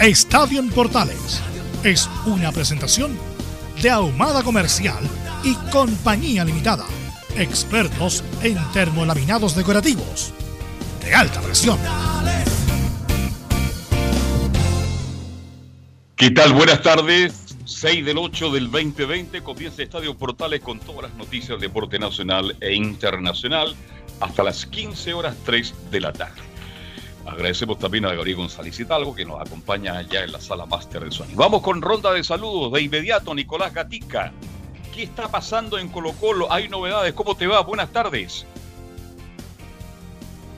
Estadio Portales es una presentación de Ahumada Comercial y Compañía Limitada. Expertos en termolaminados decorativos de alta presión. ¿Qué tal? Buenas tardes. 6 del 8 del 2020 comienza Estadio Portales con todas las noticias de deporte nacional e internacional hasta las 15 horas 3 de la tarde. Agradecemos también a Gabriel González Hidalgo que nos acompaña allá en la sala máster de Sony. Vamos con ronda de saludos de inmediato, Nicolás Gatica. ¿Qué está pasando en Colo Colo? ¿Hay novedades? ¿Cómo te va? Buenas tardes.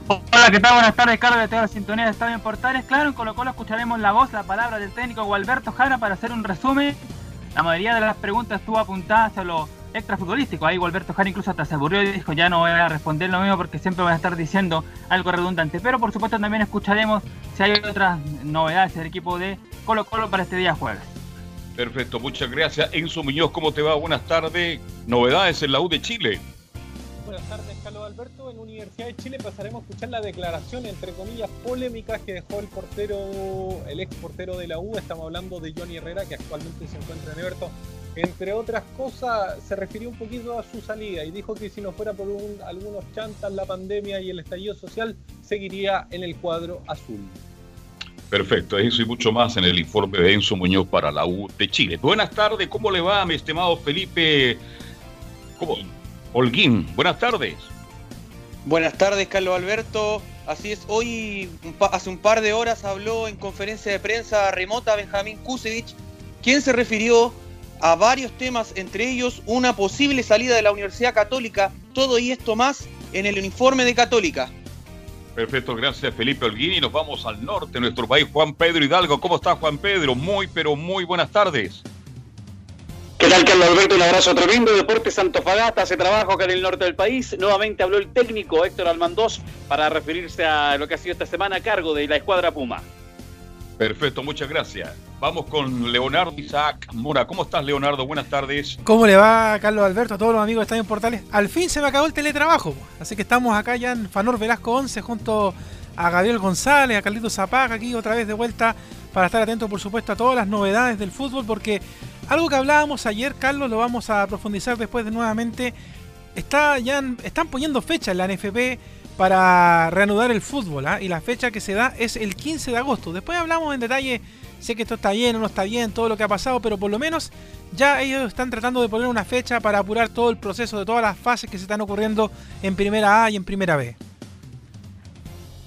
Hola, ¿qué tal? Buenas tardes, Carlos de la sintonía de Estadio en Portales. Claro, en Colo Colo escucharemos la voz, la palabra del técnico Gualberto Jara para hacer un resumen. La mayoría de las preguntas estuvo apuntada hacia lo extrafutbolístico. Ahí Gualberto Jara incluso hasta se aburrió y dijo, ya no voy a responder lo mismo porque siempre voy a estar diciendo algo redundante. Pero por supuesto también escucharemos si hay otras novedades del equipo de Colo Colo para este día jueves. Perfecto, muchas gracias. Enzo Muñoz, ¿cómo te va? Buenas tardes. Novedades en la U de Chile. Buenas tardes, Carlos Alberto. En Universidad de Chile pasaremos a escuchar la declaración, entre comillas, polémica que dejó el portero, el ex portero de la U. Estamos hablando de Johnny Herrera, que actualmente se encuentra en Everton. Entre otras cosas, se refirió un poquito a su salida y dijo que si no fuera por algunos chantas, la pandemia y el estallido social, seguiría en el cuadro azul. Perfecto, eso y mucho más en el informe de Enzo Muñoz para la U de Chile. Buenas tardes, ¿cómo le va, mi estimado Felipe? ¿Cómo? Holguín, buenas tardes. Buenas tardes, Carlos Alberto. Así es, hoy, hace un par de horas, habló en conferencia de prensa remota Benjamín Kusevich, quien se refirió a varios temas, entre ellos una posible salida de la Universidad Católica, todo y esto más en el informe de Católica. Perfecto, gracias Felipe Holguín y nos vamos al norte de nuestro país, Juan Pedro Hidalgo. ¿Cómo está Juan Pedro? Muy, pero muy buenas tardes. ¿Qué tal, Carlos Alberto? Un abrazo tremendo. Deportes Santofagasta hace trabajo acá en el norte del país. Nuevamente habló el técnico Héctor Almandós para referirse a lo que ha sido esta semana a cargo de la escuadra Puma. Perfecto, muchas gracias. Vamos con Leonardo Isaac Mora. ¿Cómo estás, Leonardo? Buenas tardes. ¿Cómo le va, Carlos Alberto, a todos los amigos de Estadio Portales? Al fin se me acabó el teletrabajo, así que estamos acá ya en Fanor Velasco 11 junto a Gabriel González, a Carlito Zapaga, aquí otra vez de vuelta para estar atentos, por supuesto, a todas las novedades del fútbol, porque algo que hablábamos ayer, Carlos, lo vamos a profundizar después de nuevamente. Está ya, están poniendo fecha en la NFP para reanudar el fútbol, ¿ah? y la fecha que se da es el 15 de agosto. Después hablamos en detalle, sé que esto está bien o no está bien, todo lo que ha pasado, pero por lo menos ya ellos están tratando de poner una fecha para apurar todo el proceso de todas las fases que se están ocurriendo en primera A y en primera B.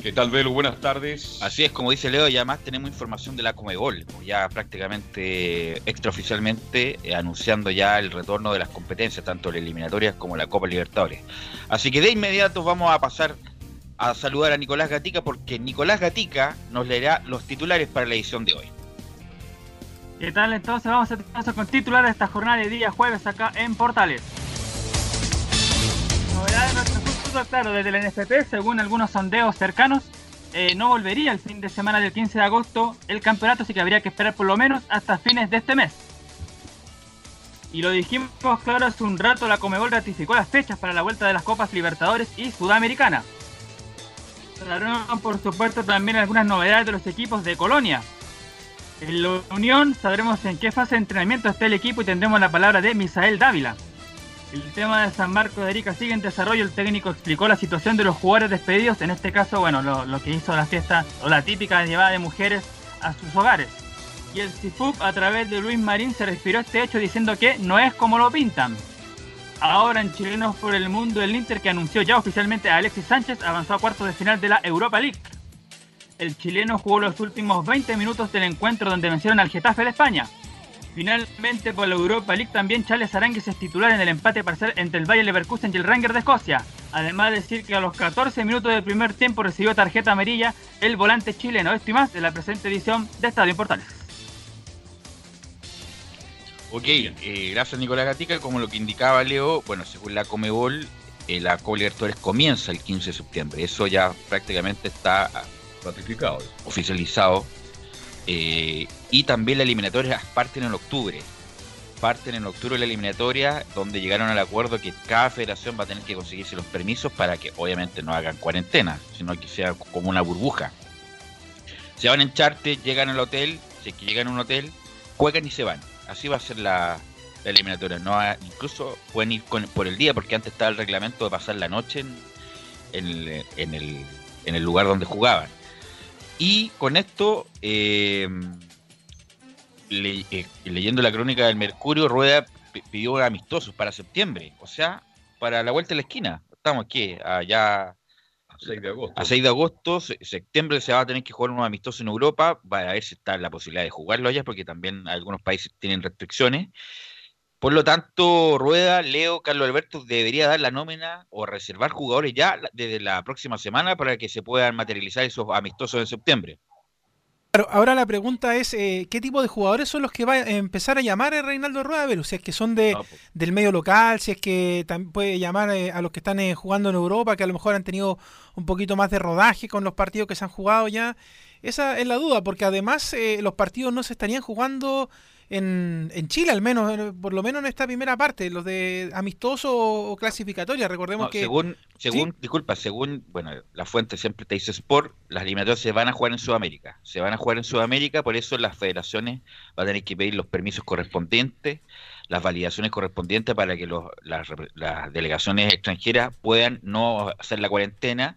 ¿Qué tal, Velo? Buenas tardes. Así es, como dice Leo, y además tenemos información de la Comebol, ya prácticamente extraoficialmente eh, anunciando ya el retorno de las competencias, tanto las eliminatorias como la Copa Libertadores. Así que de inmediato vamos a pasar a saludar a Nicolás Gatica, porque Nicolás Gatica nos leerá los titulares para la edición de hoy. ¿Qué tal? Entonces vamos a empezar con titulares de esta jornada de día jueves acá en Portales. Novedades de nuestro fútbol, claro, desde el NFP, según algunos sondeos cercanos, eh, no volvería el fin de semana del 15 de agosto el campeonato, así que habría que esperar por lo menos hasta fines de este mes. Y lo dijimos claro hace un rato, la Comebol ratificó las fechas para la vuelta de las Copas Libertadores y Sudamericana. por supuesto, también algunas novedades de los equipos de Colonia. En la Unión sabremos en qué fase de entrenamiento está el equipo y tendremos la palabra de Misael Dávila. El tema de San Marco de Arica sigue en desarrollo. El técnico explicó la situación de los jugadores despedidos. En este caso, bueno, lo, lo que hizo la fiesta o la típica llevada de mujeres a sus hogares. Y el CIFUP a través de Luis Marín se refirió a este hecho diciendo que no es como lo pintan. Ahora en Chilenos por el Mundo el Inter que anunció ya oficialmente a Alexis Sánchez avanzó a cuartos de final de la Europa League. El chileno jugó los últimos 20 minutos del encuentro donde vencieron al Getafe de España. Finalmente por la Europa League también Charles Arangues es titular en el empate parcial entre el Bayer Leverkusen y el Ranger de Escocia. Además de decir que a los 14 minutos del primer tiempo recibió tarjeta amarilla el volante chileno. Esto más de la presente edición de Estadio Portales. Ok, eh, gracias Nicolás Gatica. Como lo que indicaba Leo, bueno, según la Comebol, eh, la Copa Libertadores comienza el 15 de septiembre. Eso ya prácticamente está Ratificado. oficializado. Eh, y también las eliminatorias parten en octubre. Parten en octubre la eliminatoria, donde llegaron al acuerdo que cada federación va a tener que conseguirse los permisos para que obviamente no hagan cuarentena, sino que sea como una burbuja. Se van en charter, llegan al hotel, si es que llegan a un hotel, juegan y se van. Así va a ser la, la eliminatoria. No incluso pueden ir con- por el día, porque antes estaba el reglamento de pasar la noche en el lugar donde jugaban. Y con esto, eh, le- eh, leyendo la crónica del Mercurio, Rueda pidió amistosos para septiembre, o sea, para la vuelta de la esquina. Estamos aquí, allá 6 de agosto. a 6 de agosto, se- septiembre se va a tener que jugar unos amistosos en Europa, va a ver si está la posibilidad de jugarlo allá, porque también algunos países tienen restricciones. Por lo tanto, Rueda, Leo, Carlos Alberto debería dar la nómina o reservar jugadores ya desde la próxima semana para que se puedan materializar esos amistosos en septiembre. Claro, ahora la pregunta es, eh, ¿qué tipo de jugadores son los que va a empezar a llamar a Reinaldo Rueda? Si es que son de, pues, del medio local, si es que también puede llamar eh, a los que están eh, jugando en Europa, que a lo mejor han tenido un poquito más de rodaje con los partidos que se han jugado ya. Esa es la duda, porque además eh, los partidos no se estarían jugando en, en Chile, al menos, eh, por lo menos en esta primera parte, los de amistoso o, clasificatoria. Recordemos No, que... según, según, disculpa, según, bueno, la fuente siempre te dice Sport, las eliminatorias se van a jugar en Sudamérica. Se van a jugar en Sudamérica, por eso las federaciones van a tener que pedir los permisos correspondientes, las validaciones correspondientes para que los, las, las delegaciones extranjeras puedan no hacer la cuarentena,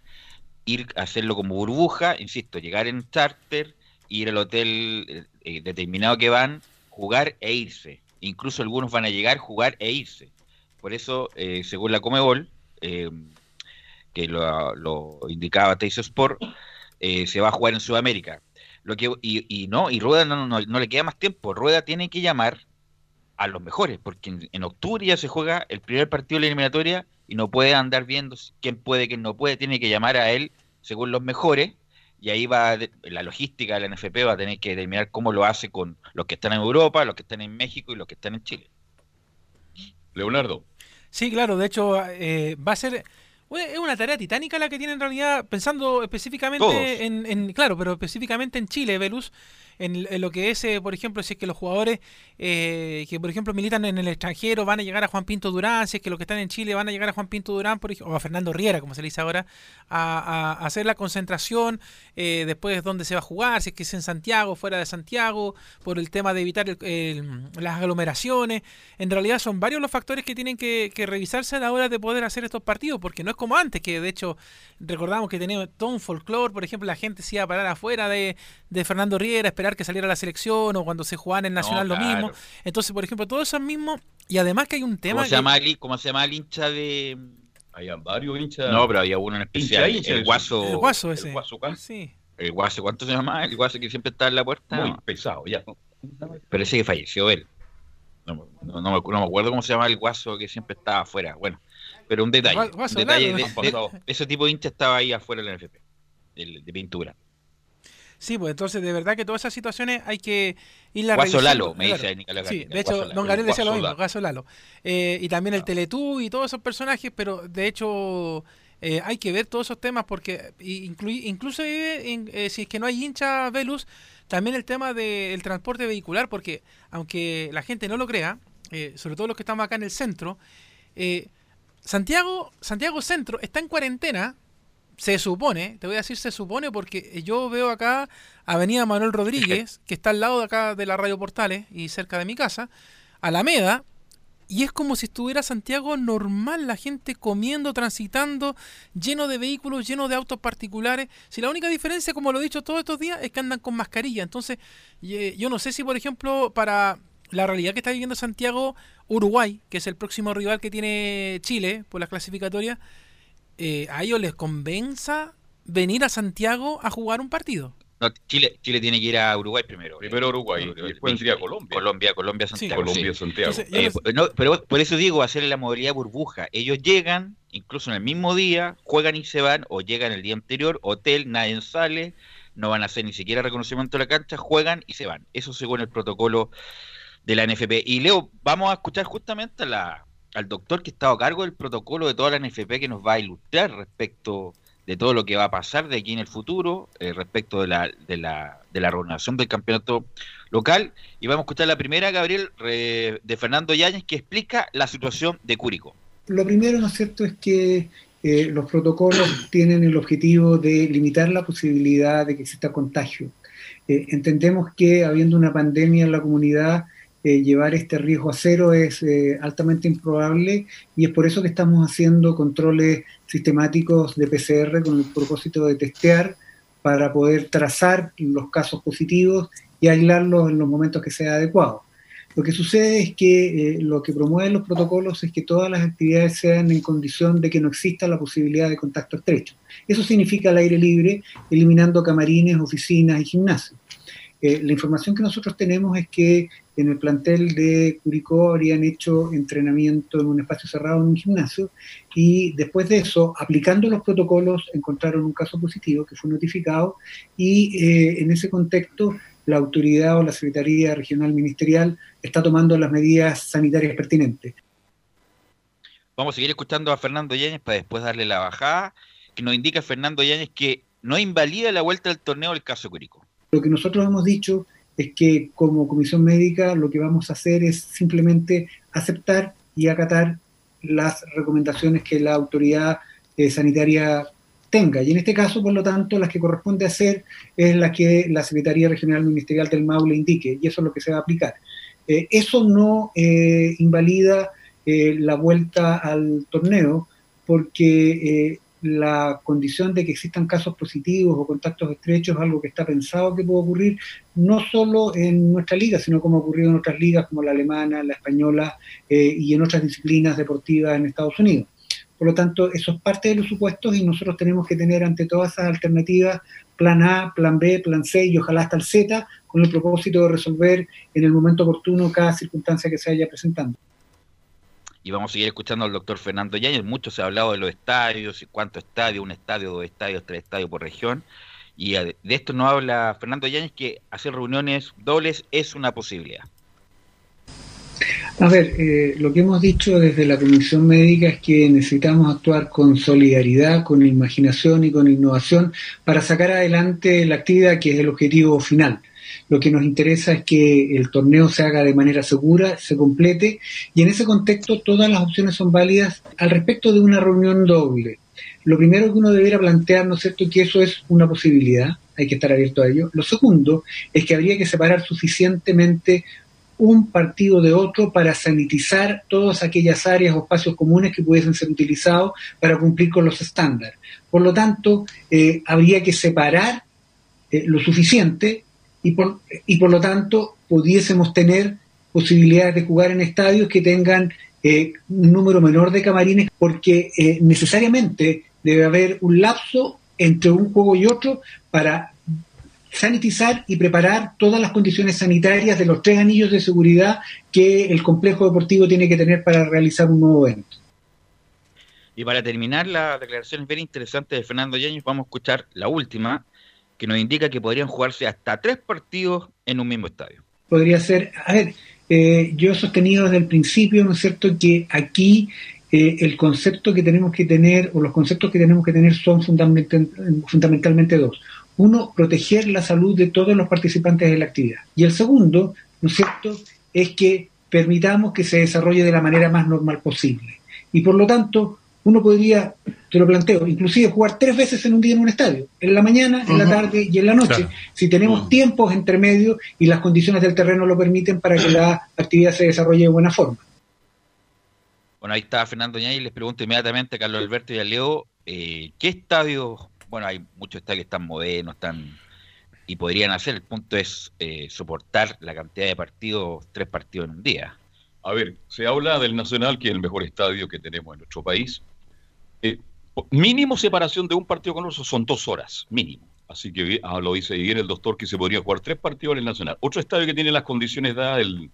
ir a hacerlo como burbuja, insisto, llegar en charter, ir al hotel eh, eh, determinado que van, jugar e irse. Incluso algunos van a llegar, jugar e irse. Por eso, eh, según la Comebol, eh, que lo, indicaba Teis Sport, eh, se va a jugar en Sudamérica. Lo que, y, y no, y Rueda no, no, no le queda más tiempo. Rueda tiene que llamar a los mejores, porque en, en octubre ya se juega el primer partido de la eliminatoria y no puede andar viendo quién puede, quién no puede. Tiene que llamar a él según los mejores y ahí va la logística de la NFP va a tener que determinar cómo lo hace con los que están en Europa, los que están en México y los que están en Chile. Leonardo. Sí, claro, de hecho eh, va a ser es una tarea titánica la que tiene en realidad, pensando específicamente en, en- claro, pero específicamente en Chile, Velus, en, en lo que es, eh, por ejemplo, si es que los jugadores eh, que, por ejemplo, militan en el extranjero van a llegar a Juan Pinto Durán, si es que los que están en Chile van a llegar a Juan Pinto Durán, por ej- o a Fernando Riera, como se le dice ahora, a, a- a hacer la concentración, eh, después dónde se va a jugar, si es que es en Santiago, fuera de Santiago, por el tema de evitar el- el- las aglomeraciones. En realidad son varios los factores que tienen que, que revisarse a la hora de poder hacer estos partidos, porque no es como antes, que de hecho recordamos que teníamos todo un folclore, por ejemplo, la gente se iba a parar afuera de, de Fernando Riera, esperar que saliera la selección, o cuando se jugaba en el Nacional No, lo claro. mismo. Entonces, por ejemplo, todo eso mismo, y además que hay un tema... ¿Cómo se, que- llama el, ¿Cómo se llama el hincha de.? Hay varios hinchas. No, pero había uno en especial. hincha, el guaso. el guaso el ese. Guaso Can, Sí. El guaso, ¿cuánto se llama? El guaso que siempre está en la puerta. Muy No, pesado, ya. Parece que falleció él. No, me- no, no me, no me acuerdo cómo se llama el guaso que siempre estaba afuera. Bueno, pero un detalle. Un de, de- ese tipo de hincha estaba ahí afuera de la NFP, de pintura. Sí, pues entonces de verdad que todas esas situaciones hay que irlas Guaso revisando, Lalo, me claro. dice Nicolás Sí, de hecho. Don Gabriel decía lo mismo, Lalo. Gaso Lalo. Eh, y también el Teletú y todos esos personajes, pero de hecho eh, hay que ver todos esos temas porque incluso eh, eh, si es que no hay hincha Velus, también el tema del transporte vehicular, porque aunque la gente no lo crea, sobre todo los que estamos acá en el centro, eh, Santiago, Santiago Centro está en cuarentena, se supone, te voy a decir se supone porque yo veo acá Avenida Manuel Rodríguez, que está al lado de acá de la Radio Portales y cerca de mi casa, Alameda, y es como si estuviera Santiago normal, la gente comiendo, transitando, lleno de vehículos, lleno de autos particulares. Si la única diferencia, como lo he dicho todos estos días, es que andan con mascarilla. Entonces, eh, yo no sé si, por ejemplo, para la realidad que está viviendo Santiago, Uruguay, que es el próximo rival que tiene Chile por las clasificatorias, eh, a ellos les convenza venir a Santiago a jugar un partido. No, Chile, Chile tiene que ir a Uruguay primero. Primero Uruguay, y después vendría Colombia. Colombia, Colombia, Santiago. Colombia, Santiago. Eh, pero por eso digo, hacer la modalidad burbuja. Ellos llegan, incluso en el mismo día, juegan y se van, o llegan el día anterior, hotel, nadie sale, no van a hacer ni siquiera reconocimiento de la cancha, juegan y se van. Eso según el protocolo de la NFP. Y Leo, vamos a escuchar justamente la, al doctor que está a cargo del protocolo de toda la NFP que nos va a ilustrar respecto de todo lo que va a pasar de aquí en el futuro eh, respecto de la, de, la, de la reorganización del campeonato local. Y vamos a escuchar la primera, Gabriel, de Fernando Yáñez, que explica la situación de Cúrico. Lo primero, ¿no es cierto?, es que eh, los protocolos tienen el objetivo de limitar la posibilidad de que exista contagio. Eh, entendemos que habiendo una pandemia en la comunidad, eh, llevar este riesgo a cero es eh, altamente improbable y es por eso que estamos haciendo controles sistemáticos de PCR con el propósito de testear para poder trazar los casos positivos y aislarlos en los momentos que sea adecuado. Lo que sucede es que eh, lo que promueven los protocolos es que todas las actividades sean en condición de que no exista la posibilidad de contacto estrecho. Eso significa el aire libre, eliminando camarines, oficinas y gimnasios. La información que nosotros tenemos es que en el plantel de Curicó habrían hecho entrenamiento en un espacio cerrado en un gimnasio y después de eso, aplicando los protocolos, encontraron un caso positivo que fue notificado y eh, en ese contexto la autoridad o la Secretaría Regional Ministerial está tomando las medidas sanitarias pertinentes. Vamos a seguir escuchando a Fernando Yáñez para después darle la bajada, que nos indica Fernando Yáñez que no invalida la vuelta del torneo el caso Curicó. Lo que nosotros hemos dicho es que como comisión médica lo que vamos a hacer es simplemente aceptar y acatar las recomendaciones que la autoridad eh, sanitaria tenga. Y en este caso, por lo tanto, las que corresponde hacer es la que la Secretaría Regional Ministerial del MAU le indique, y eso es lo que se va a aplicar. Eh, eso no eh, invalida la vuelta al torneo, porque la condición de que existan casos positivos o contactos estrechos es algo que está pensado que puede ocurrir no solo en nuestra liga, sino como ha ocurrido en otras ligas como la alemana, la española eh, y en otras disciplinas deportivas en Estados Unidos. Por lo tanto, eso es parte de los supuestos y nosotros tenemos que tener ante todas esas alternativas plan A, plan B, plan C y ojalá hasta el Z, con el propósito de resolver en el momento oportuno cada circunstancia que se vaya presentando y vamos a seguir escuchando al doctor Fernando Yáñez. Mucho se ha hablado de los estadios, y cuántos estadios, un estadio, dos estadios, tres estadios por región. Y de esto no habla Fernando Yáñez, que hacer reuniones dobles es una posibilidad. A ver, eh, lo que hemos dicho desde la Comisión Médica es que necesitamos actuar con solidaridad, con imaginación y con innovación para sacar adelante la actividad que es el objetivo final. Lo que nos interesa es que el torneo se haga de manera segura, se complete y en ese contexto todas las opciones son válidas al respecto de una reunión doble. Lo primero que uno debería plantear, ¿no es cierto?, que eso es una posibilidad, hay que estar abierto a ello. Lo segundo es que habría que separar suficientemente un partido de otro para sanitizar todas aquellas áreas o espacios comunes que pudiesen ser utilizados para cumplir con los estándares. Por lo tanto, eh, habría que separar eh, lo suficiente y por, y por lo tanto pudiésemos tener posibilidades de jugar en estadios que tengan eh, un número menor de camarines porque eh, necesariamente debe haber un lapso entre un juego y otro para sanitizar y preparar todas las condiciones sanitarias de los tres anillos de seguridad que el complejo deportivo tiene que tener para realizar un nuevo evento. Y para terminar la declaración es bien interesante de Fernando Yañez, vamos a escuchar la última, que nos indica que podrían jugarse hasta tres partidos en un mismo estadio. Podría ser, a ver, eh, yo he sostenido desde el principio, ¿no es cierto?, que aquí eh, el concepto que tenemos que tener, o los conceptos que tenemos que tener son fundamentalmente dos. Uno, proteger la salud de todos los participantes de la actividad. Y el segundo, ¿no es cierto?, es que permitamos que se desarrolle de la manera más normal posible. Y por lo tanto, uno podría, te lo planteo, inclusive jugar tres veces en un día en un estadio, en la mañana, en la tarde y en la noche, si tenemos tiempos entre medio y las condiciones del terreno lo permiten para que la actividad se desarrolle de buena forma. Bueno, ahí está Fernando Ñay y les pregunto inmediatamente a Carlos Alberto y a Leo, eh, ¿qué estadios? Bueno, hay muchos estadios que están modernos, están y podrían hacer. El punto es eh, soportar la cantidad de partidos, tres partidos en un día. A ver, se habla del Nacional, que es el mejor estadio que tenemos en nuestro país. Eh, mínimo separación de un partido con otro son dos horas, mínimo. Así que ah, lo dice bien el doctor que se podría jugar tres partidos en el Nacional. Otro estadio que tiene las condiciones dadas el,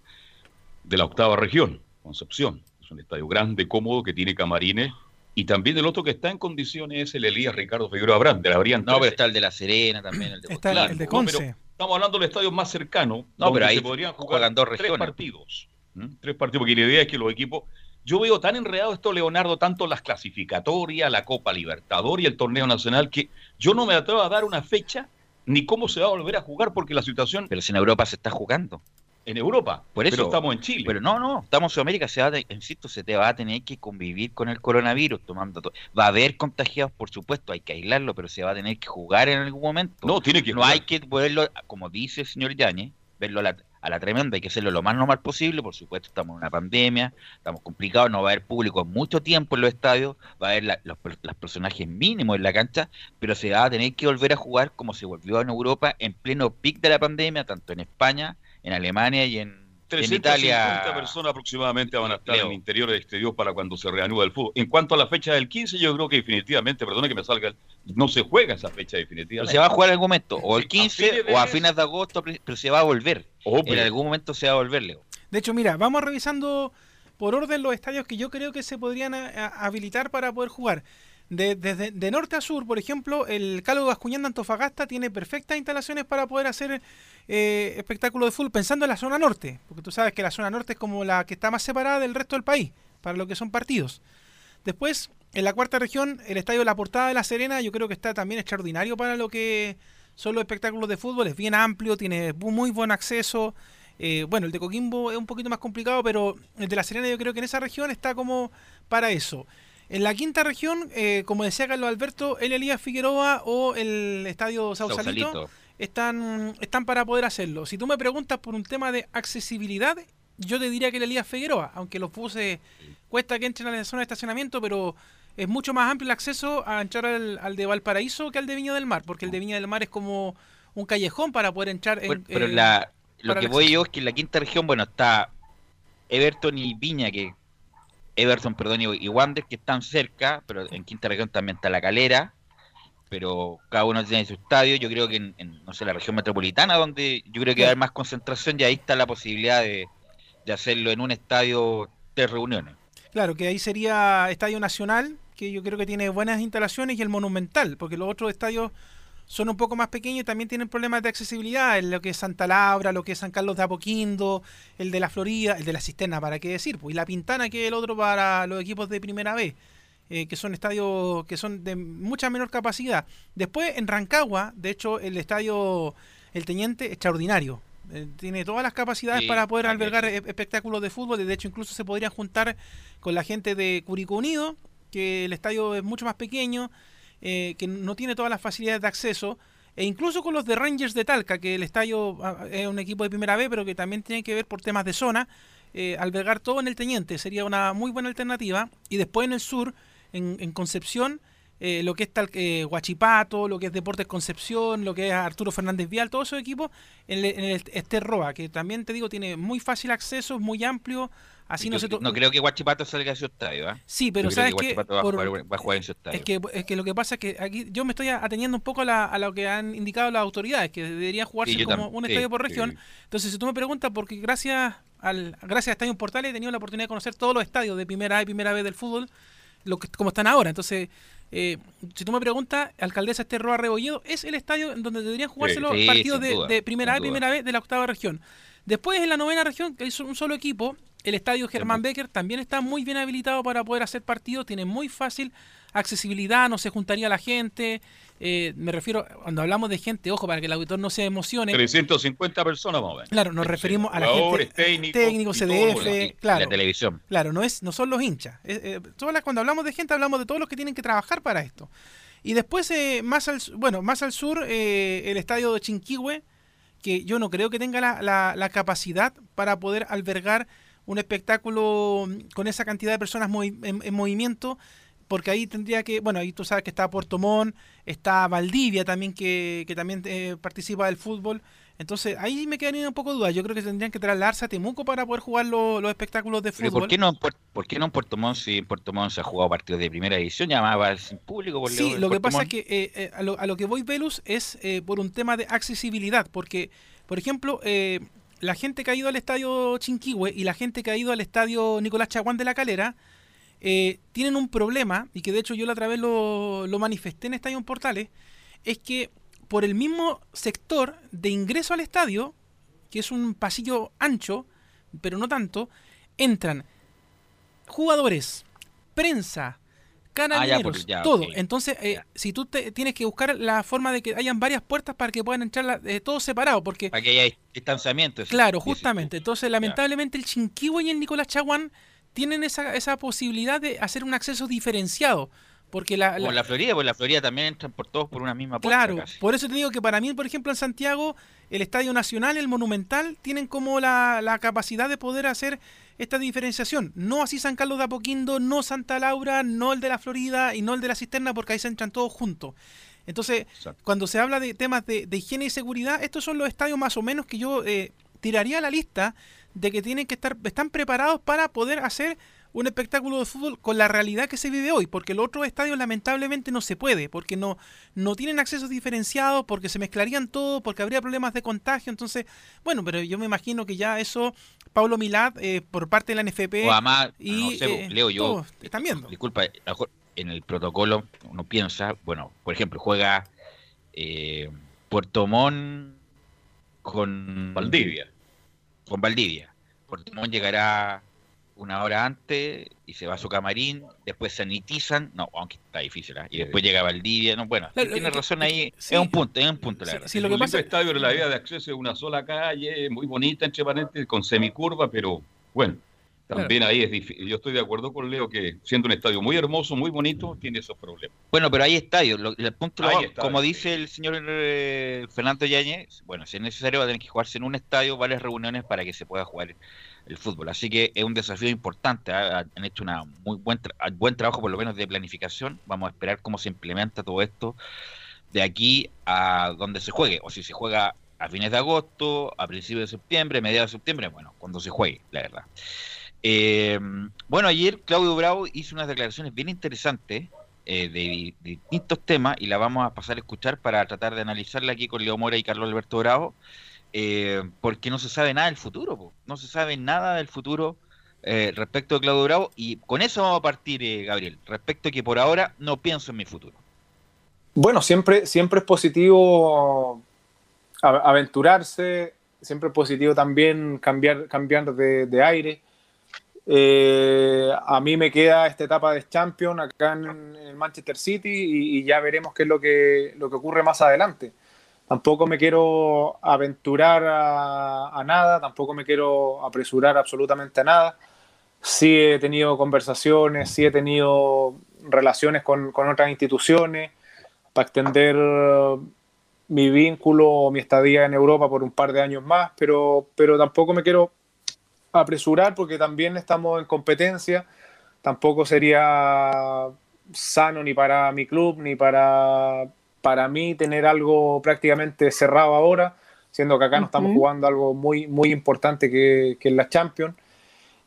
de la octava región, Concepción. Es un estadio grande, cómodo, que tiene camarines. Y también el otro que está en condiciones es el Elías Ricardo Figueroa Brand, de la variante. No, pero está el de La Serena también, el de Está el, el de Conce. estamos hablando del estadio más cercano, no, donde pero ahí se podrían jugar dos tres regiones. partidos. ¿Mm? Tres partidos, porque la idea es que los equipos. Yo veo tan enredado esto, Leonardo, tanto las clasificatorias, la Copa Libertador y el torneo nacional, que yo no me atrevo a dar una fecha ni cómo se va a volver a jugar, porque la situación Pero si en Europa se está jugando. en Europa, Por eso- pero estamos en Chile. Pero no, no, estamos en Sudamérica, se va a insisto, se te va a tener que convivir con el coronavirus, tomando todo. Va a haber contagiados, por supuesto, hay que aislarlo, pero se va a tener que jugar en algún momento. no, tiene que no jugar. hay que verlo, como dice el señor Yañez, verlo a la, a la tremenda, hay que hacerlo lo más normal posible, por supuesto estamos en una pandemia, estamos complicados, no va a haber público mucho tiempo en los estadios, va a haber la- los, los personajes mínimos en la cancha, pero se va a tener que volver a jugar como se volvió en Europa en pleno pic de la pandemia, tanto en España, en Alemania y en, en 350 Italia. personas aproximadamente van a estar Leo. en interior y exterior para cuando se reanuda el fútbol. En cuanto a la fecha del 15, yo creo que definitivamente, perdone que me salga, no se juega esa fecha Pero definitivamente. se va a jugar en algún momento, o el Sí, a 15 fines de o a fines de agosto, pero se va a volver. Obvio. En algún momento se va a volver, Leo. De hecho, mira, vamos revisando por orden los estadios que yo creo que se podrían a- a- habilitar para poder jugar. De, desde de norte a sur, por ejemplo, el Calo Bascuñán de Antofagasta tiene perfectas instalaciones para poder hacer eh, espectáculo de fútbol pensando en la zona norte, porque tú sabes que la zona norte es como la que está más separada del resto del país, para lo que son partidos. Después, en la cuarta región, el estadio La Portada de La Serena, yo creo que está también extraordinario para lo que son los espectáculos de fútbol, es bien amplio, tiene muy buen acceso. Eh, bueno, el de Coquimbo es un poquito más complicado, pero el de La Serena yo creo que en esa región está como para eso. En la quinta región, eh, como decía Carlos Alberto, el Elías Figueroa o el Estadio Sausalito, Sausalito. están, están para poder hacerlo. Si tú me preguntas por un tema de accesibilidad, yo te diría que el Elías Figueroa, aunque los buses cuesta que entren a la zona de estacionamiento, pero es mucho más amplio el acceso a entrar al, al de Valparaíso que al de Viña del Mar, porque el de Viña del Mar es como un callejón para poder entrar en... Pero eh, la, lo que voy yo es que en la quinta región, bueno, está Everton y Viña, que Everton, perdón, y, Wander, que están cerca, pero en quinta región también está La Calera, pero cada uno tiene su estadio. Yo creo que en, en, no sé, la región metropolitana, donde yo creo que va a haber más concentración, y ahí está la posibilidad de, de hacerlo en un estadio de reuniones. Claro, que ahí sería Estadio Nacional, que yo creo que tiene buenas instalaciones, y el Monumental, porque los otros estadios son un poco más pequeños y también tienen problemas de accesibilidad, en lo que es Santa Laura, lo que es San Carlos de Apoquindo, el de la Florida, el de la Cisterna, para qué decir, pues, y la Pintana, que es el otro para los equipos de primera vez, eh, que son estadios que son de mucha menor capacidad. Después, en Rancagua, de hecho, el estadio El Teniente, extraordinario. Eh, tiene todas las capacidades Sí, para poder albergar e- espectáculos de fútbol. De hecho, incluso se podrían juntar con la gente de Curicó Unido, que el estadio es mucho más pequeño, eh, que no tiene todas las facilidades de acceso. E incluso con los de Rangers de Talca, que el estadio ah, es un equipo de primera B, pero que también tiene que ver por temas de zona. eh, albergar todo en el Teniente sería una muy buena alternativa. Y después en el sur, en, Concepción, eh, lo que es tal, eh, Huachipato, lo que es Deportes Concepción, lo que es Arturo Fernández Vial, todos esos equipos en, el- en el que también te digo, tiene muy fácil acceso, es muy amplio. Así no se creo que Guachipato salga de su estadio, ¿ah? Sí, pero Yo sabes que va, a jugar- va a jugar en su estadio. es que, es que lo que pasa es que aquí yo me estoy ateniendo un poco a, la- a lo que han indicado las autoridades, que deberían jugarse Sí, como un sí, estadio por sí. región. Entonces, si tú me preguntas, porque gracias al gracias a Estadio Portales he tenido la oportunidad de conocer todos los estadios de primera A y primera B del fútbol, lo que, como están ahora. Entonces, eh, si tú me preguntas, Alcaldesa Esterroa Rebolledo es el estadio en donde deberían jugarse los partidos de, duda, de primera A y primera B de la octava región. Después, en la novena región, que es un solo equipo, el estadio Germán Becker también está muy bien habilitado para poder hacer partidos, tiene muy fácil accesibilidad, no se juntaría la gente. eh, me refiero, cuando hablamos de gente, ojo, para que el auditor no se emocione. 350 personas más o menos. Claro, nos Sí, referimos a la gente técnicos, técnico, todo, CDF, claro. La televisión. Claro, no es, no son los hinchas. Eh, eh, todas las- cuando hablamos de gente hablamos de todos los que tienen que trabajar para esto. Y después, eh, más al, bueno, más al sur, eh, el estadio de Chinquihue, que yo no creo que tenga la, la- la capacidad para poder albergar un espectáculo con esa cantidad de personas en, movimiento, porque ahí tendría que, bueno, ahí tú sabes que está Puerto Montt, está Valdivia también, que, que también eh, participa del fútbol. Entonces, ahí me quedaría un poco de duda. Yo creo que tendrían que trasladarse a Temuco para poder jugar los espectáculos de fútbol. ¿Por qué, no, por, qué no en Puerto Montt si en Puerto Montt se ha jugado partidos de primera edición? Llamaba al público. Por sí, lo que pasa es que eh, eh, a, lo, que voy, Velus, es eh, por un tema de accesibilidad. Porque, por ejemplo, la gente que ha ido al estadio Chinquihue y la gente que ha ido al estadio Nicolás Chaguán de la Calera tienen un problema, y que de hecho yo la otra vez lo, lo manifesté en Estadio Portales, es que por el mismo sector de ingreso al estadio, que es un pasillo ancho, pero no tanto, entran jugadores, prensa, carabineros, ah, todo. Entonces, eh, si tú te, tienes que buscar la forma de que hayan varias puertas para que puedan entrar eh, todos separados, porque... Para que haya distanciamiento. Claro, justamente. Entonces, lamentablemente, el Chinquihue y el Nicolás Chaguán tienen esa, esa posibilidad de hacer un acceso diferenciado. Porque la, la, la Florida, pues la Florida también entran por todos por una misma puerta. Claro, por eso te digo que para mí, por ejemplo, en Santiago, el Estadio Nacional, el Monumental, tienen como la, la capacidad de poder hacer esta diferenciación. No así San Carlos de Apoquindo, no Santa Laura, no el de la Florida y no el de la Cisterna, porque ahí se entran todos juntos. Entonces, cuando se habla de temas de, higiene y seguridad, estos son los estadios más o menos que yo eh, tiraría a la lista de que tienen que estar, están preparados para poder hacer un espectáculo de fútbol con la realidad que se vive hoy, porque los otros estadios lamentablemente no se puede, porque no, no tienen accesos diferenciados, porque se mezclarían todo, porque habría problemas de contagio, entonces, bueno, pero yo me imagino que ya eso, Pablo Milad, eh, por parte de la NFP, y eh, Leo, yo, están viendo. Disculpa, en el protocolo uno piensa, bueno, por ejemplo, juega eh, Puerto Montt con Valdivia. Con Valdivia. Puerto Montt llegará una hora antes y se va a su camarín, después sanitizan, no, aunque está difícil, ¿eh? y después llega Valdivia, no, bueno, tiene razón ahí, es un punto, es un punto, la verdad. Sí, lo que pasa es estadio la vía de acceso es una sola calle, muy bonita, entre paréntesis, con semicurva, pero bueno, también ahí es difícil. Yo estoy de acuerdo con Leo que siendo un estadio muy hermoso, muy bonito, tiene esos problemas. Bueno, pero hay estadios. el punto, como dice el señor eh, Fernando Yáñez, bueno, si es necesario va a tener que jugarse en un estadio varias reuniones para que se pueda jugar el fútbol. Así que es un desafío importante. ¿ah? Han hecho un muy buen, buen trabajo, por lo menos, de planificación. Vamos a esperar cómo se implementa todo esto de aquí a donde se juegue. O si se juega a fines de agosto, a principios de septiembre, mediados de septiembre, bueno, cuando se juegue, la verdad. Eh, bueno, ayer Claudio Bravo hizo unas declaraciones bien interesantes eh, de, distintos temas y la vamos a pasar a escuchar para tratar de analizarla aquí con Leo Mora y Carlos Alberto Bravo eh, porque no se sabe nada del futuro, no se sabe nada del futuro eh, respecto a Claudio Bravo y con eso vamos a partir, eh, Gabriel, respecto a que por ahora no pienso en mi futuro. Bueno, siempre, siempre es positivo aventurarse, siempre es positivo también cambiar, cambiar de, aire. a mí me queda esta etapa de Champions acá en, el Manchester City y, y, ya veremos qué es lo que, lo que ocurre más adelante tampoco me quiero aventurar a, nada, tampoco me quiero apresurar absolutamente a nada. Sí he tenido conversaciones, sí he tenido relaciones con, otras instituciones para extender mi vínculo o mi estadía en Europa por un par de años más, pero, pero tampoco me quiero apresurar porque también estamos en competencia, tampoco sería sano ni para mi club ni para para mí tener algo prácticamente cerrado ahora, siendo que acá no estamos jugando algo muy, muy importante que, que es la Champions.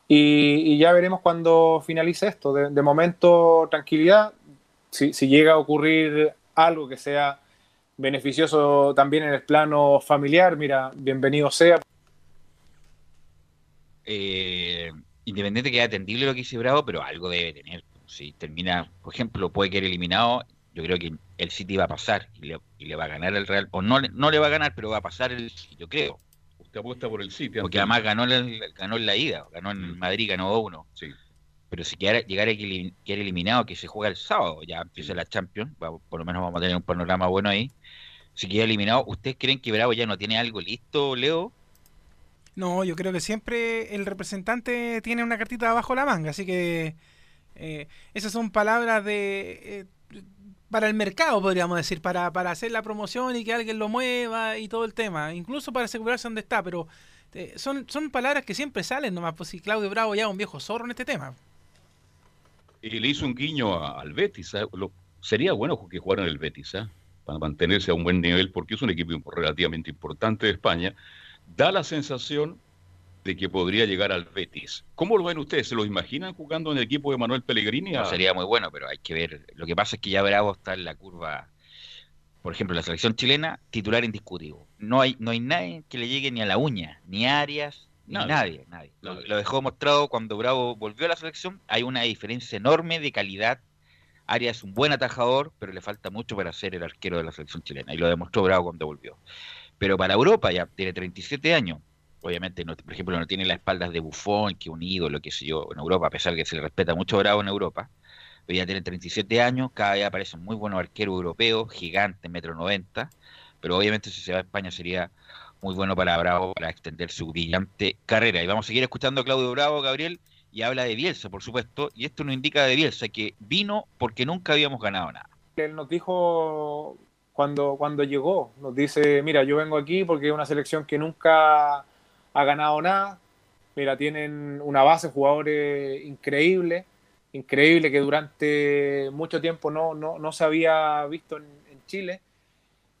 Y, ya veremos cuando finalice esto. De, momento, tranquilidad. Si, llega a ocurrir algo que sea beneficioso también en el plano familiar, mira, bienvenido sea. Eh, independiente que sea atendible lo que hice Bravo, pero algo debe tener. Si termina, por ejemplo, puede quedar eliminado, yo creo que el City va a pasar y le, va a ganar el Real, o no, no le va a ganar, pero va a pasar el yo creo. Usted apuesta por el City. Porque además ganó, ganó en la ida, ganó en mm. Madrid, ganó uno. Sí. Pero si llegara, llegara a quedar eliminado, que se juega el sábado, ya empieza la Champions, por lo menos vamos a tener un panorama bueno ahí. Si queda eliminado, ¿ustedes creen que Bravo ya no tiene algo listo, Leo? No, yo creo que siempre el representante tiene una cartita bajo la manga, así que eh, esas son palabras de... Eh, para el mercado, podríamos decir, para, para hacer la promoción y que alguien lo mueva y todo el tema, incluso para asegurarse dónde está, pero eh, son, son palabras que siempre salen nomás, pues si Claudio Bravo ya es un viejo zorro en este tema. Y le hizo un guiño al Betis. ¿eh? sería bueno que jugara en el Betis, ¿eh? para mantenerse a un buen nivel, porque es un equipo relativamente importante de España. Da la sensación de que podría llegar al Betis. ¿Cómo lo ven ustedes? ¿Se lo imaginan jugando en el equipo de Manuel Pellegrini? sería muy bueno, pero hay que ver. Lo que pasa es que ya Bravo está en la curva. Por ejemplo, la selección chilena, titular indiscutivo. No hay, no hay nadie que le llegue ni a la uña, ni a Arias, ni nadie. nadie. Lo, dejó mostrado cuando Bravo volvió a la selección. Hay una diferencia enorme de calidad. Arias es un buen atajador, pero le falta mucho para ser el arquero de la selección chilena. Y lo demostró Bravo cuando volvió. Pero para Europa ya tiene 37 años obviamente, por ejemplo, no tiene las espaldas de Buffon, que un ídolo, que sé yo, en Europa, a pesar de que se le respeta mucho Bravo en Europa, pero ya tiene 37 años, cada día aparece un muy buen arquero europeo, gigante, metro 90, pero obviamente si se va a España sería muy bueno para Bravo para extender su brillante carrera. Y vamos a seguir escuchando a Claudio Bravo, Gabriel, y habla de Bielsa, por supuesto, y esto nos indica de Bielsa que vino porque nunca habíamos ganado nada. Él nos dijo cuando, cuando llegó, nos dice, mira, yo vengo aquí porque es una selección que nunca ha ganado nada. Mira, tienen una base de jugadores increíble, increíble que durante mucho tiempo no, no, se había visto en, Chile.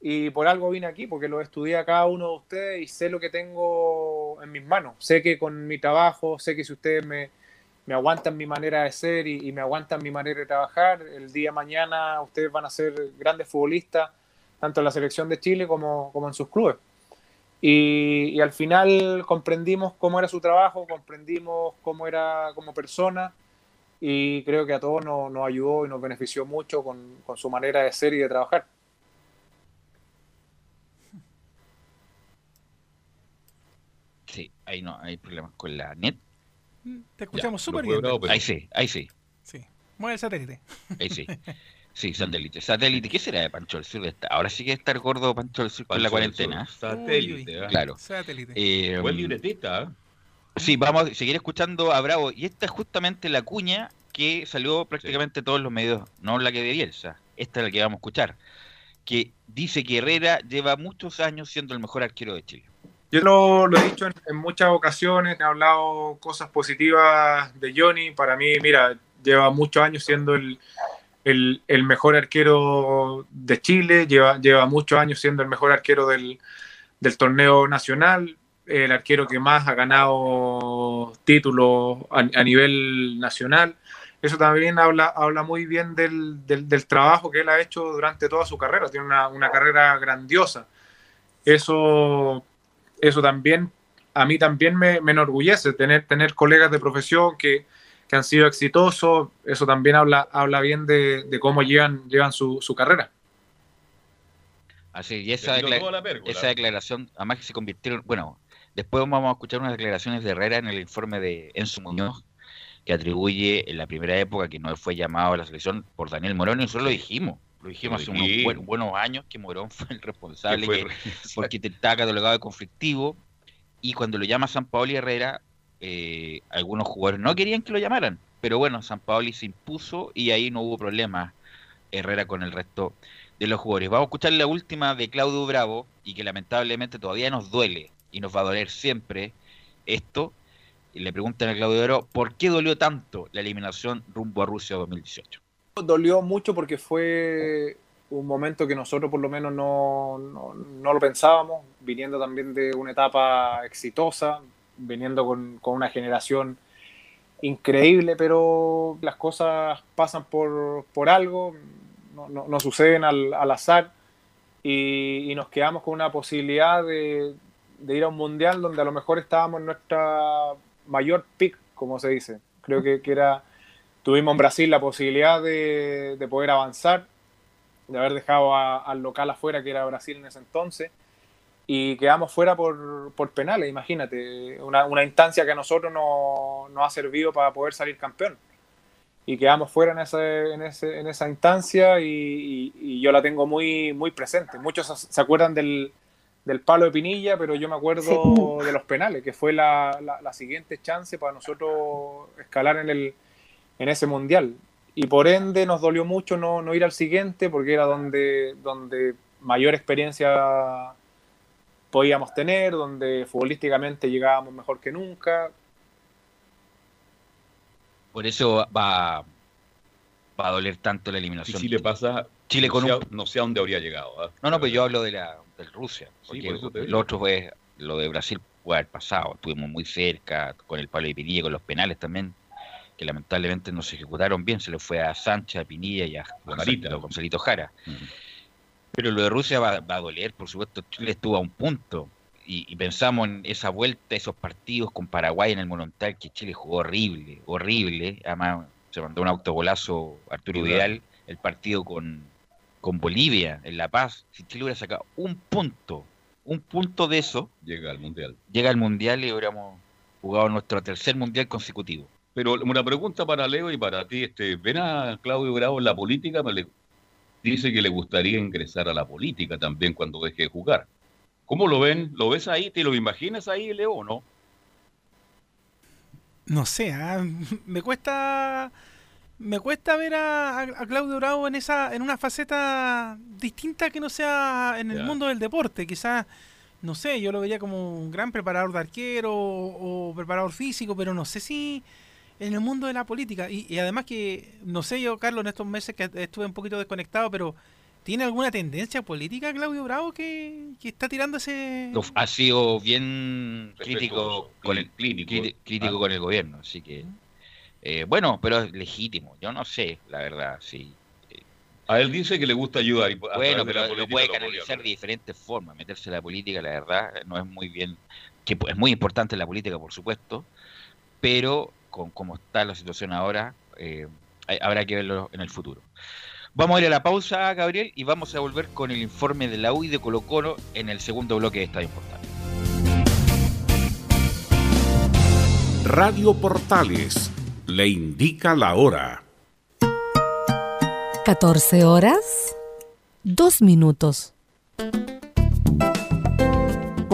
Y por algo vine aquí, porque lo estudié a cada uno de ustedes y sé lo que tengo en mis manos. Sé que con mi trabajo, sé que si ustedes me, me aguantan mi manera de ser y, me aguantan mi manera de trabajar, el día de mañana ustedes van a ser grandes futbolistas, tanto en la selección de Chile como, como en sus clubes. Y, al final comprendimos cómo era su trabajo, comprendimos cómo era como persona y creo que a todos nos, ayudó y nos benefició mucho con, su manera de ser y de trabajar. Sí, ahí no hay problemas con la net. Te escuchamos súper bien. Ahí sí, ahí sí. Sí, mueve el satélite. Ahí sí. Sí, satélite. Satélite, ¿qué será de Pancho del Sur? Ahora sí que estar gordo Pancho del Sur con la cuarentena. Satélite, ¿eh? claro. Satélite. Eh, Buen libretista. ¿eh? Sí, vamos a seguir escuchando a Bravo. Y esta es justamente la cuña que salió prácticamente todos los medios, no la que de Bielsa. Esta es la que vamos a escuchar. Que dice que Herrera lleva muchos años siendo el mejor arquero de Chile. Yo lo, he dicho en, muchas ocasiones, he hablado cosas positivas de Johnny. Para mí, mira, lleva muchos años siendo el, el, mejor arquero de Chile, lleva, lleva muchos años siendo el mejor arquero del, torneo nacional, el arquero que más ha ganado títulos a, nivel nacional. Eso también habla, habla muy bien del, trabajo que él ha hecho durante toda su carrera. Tiene una, carrera grandiosa. Eso, eso también, a mí también me, me enorgullece tener, tener colegas de profesión que, que han sido exitosos, eso también habla, habla bien de, cómo llevan, llevan su, carrera. Así, y esa, esa declaración, además que se convirtieron, bueno, después vamos a escuchar unas declaraciones de Herrera en el informe de Enzo Muñoz, que atribuye en la primera época que no fue llamado a la selección por Daniel Morón, y nosotros lo dijimos, lo dijimos hace unos buenos años que Morón fue el responsable, porque estaba catalogado de conflictivo, y cuando lo llama San Paolo y Herrera, eh, algunos jugadores no querían que lo llamaran, pero bueno, San Paoli se impuso y ahí no hubo problema Herrera con el resto de los jugadores. Vamos a escuchar la última de Claudio Bravo y que lamentablemente todavía nos duele y nos va a doler siempre esto. Y le preguntan a Claudio Bravo, ¿por qué dolió tanto la eliminación rumbo a Rusia 2018? Dolió mucho porque fue un momento que nosotros por lo menos no, no lo pensábamos, viniendo también de una etapa exitosa, viniendo con, una generación increíble, pero las cosas pasan por, algo, no, suceden al, azar y, nos quedamos con una posibilidad de, ir a un mundial donde a lo mejor estábamos en nuestra mayor pick, como se dice. Creo que, era, tuvimos en Brasil la posibilidad de, poder avanzar, de haber dejado al local afuera, que era Brasil en ese entonces y quedamos fuera por, por penales, imagínate, una, una, instancia que a nosotros nos no ha servido para poder salir campeón. Y quedamos fuera en, ese, en, ese, en esa instancia y, y, yo la tengo muy, muy presente. Muchos se acuerdan del, del palo de Pinilla, pero yo me acuerdo de los penales, que fue la, la, la, siguiente chance para nosotros escalar en, el, en ese mundial. y por ende nos dolió mucho no, no ir al siguiente porque era donde, donde mayor experiencia podíamos tener, donde futbolísticamente llegábamos mejor que nunca. Por eso va, va a doler tanto la Si eliminación. Chile pasa, Chile no, con sé, un- a- no sé a dónde habría llegado. ¿ah? No, no, pero yo hablo de la del Rusia. Sí, Porque por eso te lo otro fue lo de Brasil puede haber pasado. Estuvimos muy cerca con el Pablo y Pinilla, con los penales también, que lamentablemente no se ejecutaron bien. Se le fue a Sánchez, a Pinilla y a. Gonzalito, Gonzalito Jara. Pero lo de Rusia va, va a doler, por supuesto. Chile estuvo a un punto. Y, y pensamos en esa vuelta, esos partidos con Paraguay en el Monumental, que Chile jugó horrible, horrible. Además, se mandó un autogolazo Arturo Vidal. Vidal, el partido con, con Bolivia en La Paz. Si Chile hubiera sacado un punto, un punto de eso, Llega al Mundial. llega al Mundial y hubiéramos jugado nuestro tercer Mundial consecutivo. Pero una pregunta para Leo y para ti. Este, ¿Ven a Claudio Bravo en la política? Dice que le gustaría ingresar a la política también cuando deje de jugar. ¿Cómo lo ven? ¿Lo ves ahí? ¿Te lo imaginas ahí, Leo, o no? No sé, ah, me cuesta me cuesta ver a, Claudio Bravo en esa en una faceta distinta que no sea en el mundo del deporte. Quizás, no sé, yo lo vería como un gran preparador de arquero o, o preparador físico, pero no sé si en el mundo de la política. Y, y además que, no sé yo, Carlos, en estos meses que estuve un poquito desconectado, pero ¿tiene alguna tendencia política Claudio Bravo que, que está tirando ese... Ha sido bien crítico con el, clínico. críti- crítico Ah. con el gobierno, así que eh, bueno, pero es legítimo. Yo no sé, la verdad, sí. A él dice que le gusta ayudar. Y, Bueno, pero lo puede canalizar de diferentes formas. Meterse en la política, la verdad, no es muy bien, que es muy importante la política, por supuesto, pero con cómo está la situación ahora, eh, hay- habrá que verlo en el futuro. Vamos a ir a la pausa, Gabriel, y vamos a volver con el informe de la UI de Colo Colo en el segundo bloque de Estadio Importante. Radio Portales le indica la hora. 14 horas, 2 minutos.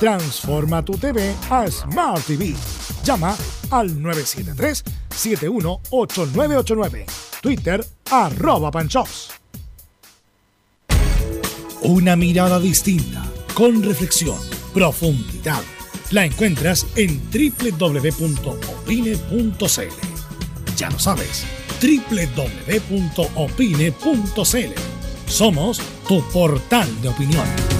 Transforma tu TV a Smart TV. Llama al 973-718989. Twitter arroba panchops. Una mirada distinta, con reflexión, profundidad. La encuentras en www.opine.cl. Ya lo sabes, www.opine.cl. Somos tu portal de opinión.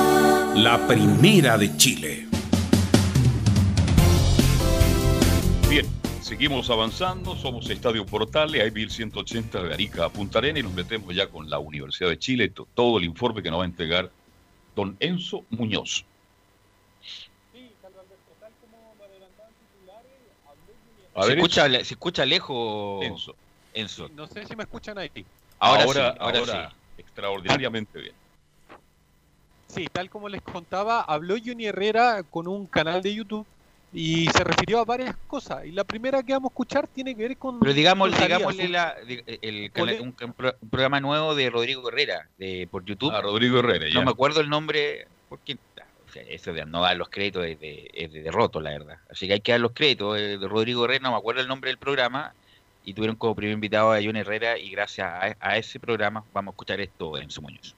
La primera de Chile. Bien, seguimos avanzando. Somos Estadio Portales, hay 1180 de Arica a Punta Arena y nos metemos ya con la Universidad de Chile. to- Todo el informe que nos va a entregar don Enzo Muñoz. A se, ver, escucha, le- se escucha lejos, Enzo. Enzo. No sé si me escuchan ahí. Ahora, ahora, sí, ahora, ahora sí. extraordinariamente bien. Sí, tal como les contaba, habló Johnny Herrera con un canal de YouTube y se refirió a varias cosas. Y la primera que vamos a escuchar tiene que ver con. Pero digamos, digámosle la, el, un, un pro- un programa nuevo de Rodrigo Herrera de, por YouTube. A Rodrigo Herrera, ya. No me acuerdo el nombre, porque o sea, eso de no dar los créditos es de, es de derroto, la verdad. Así que hay que dar los créditos. eh, de Rodrigo Herrera, no me acuerdo el nombre del programa, y tuvieron como primer invitado a John Herrera, y gracias a, a ese programa vamos a escuchar esto en su Muñoz.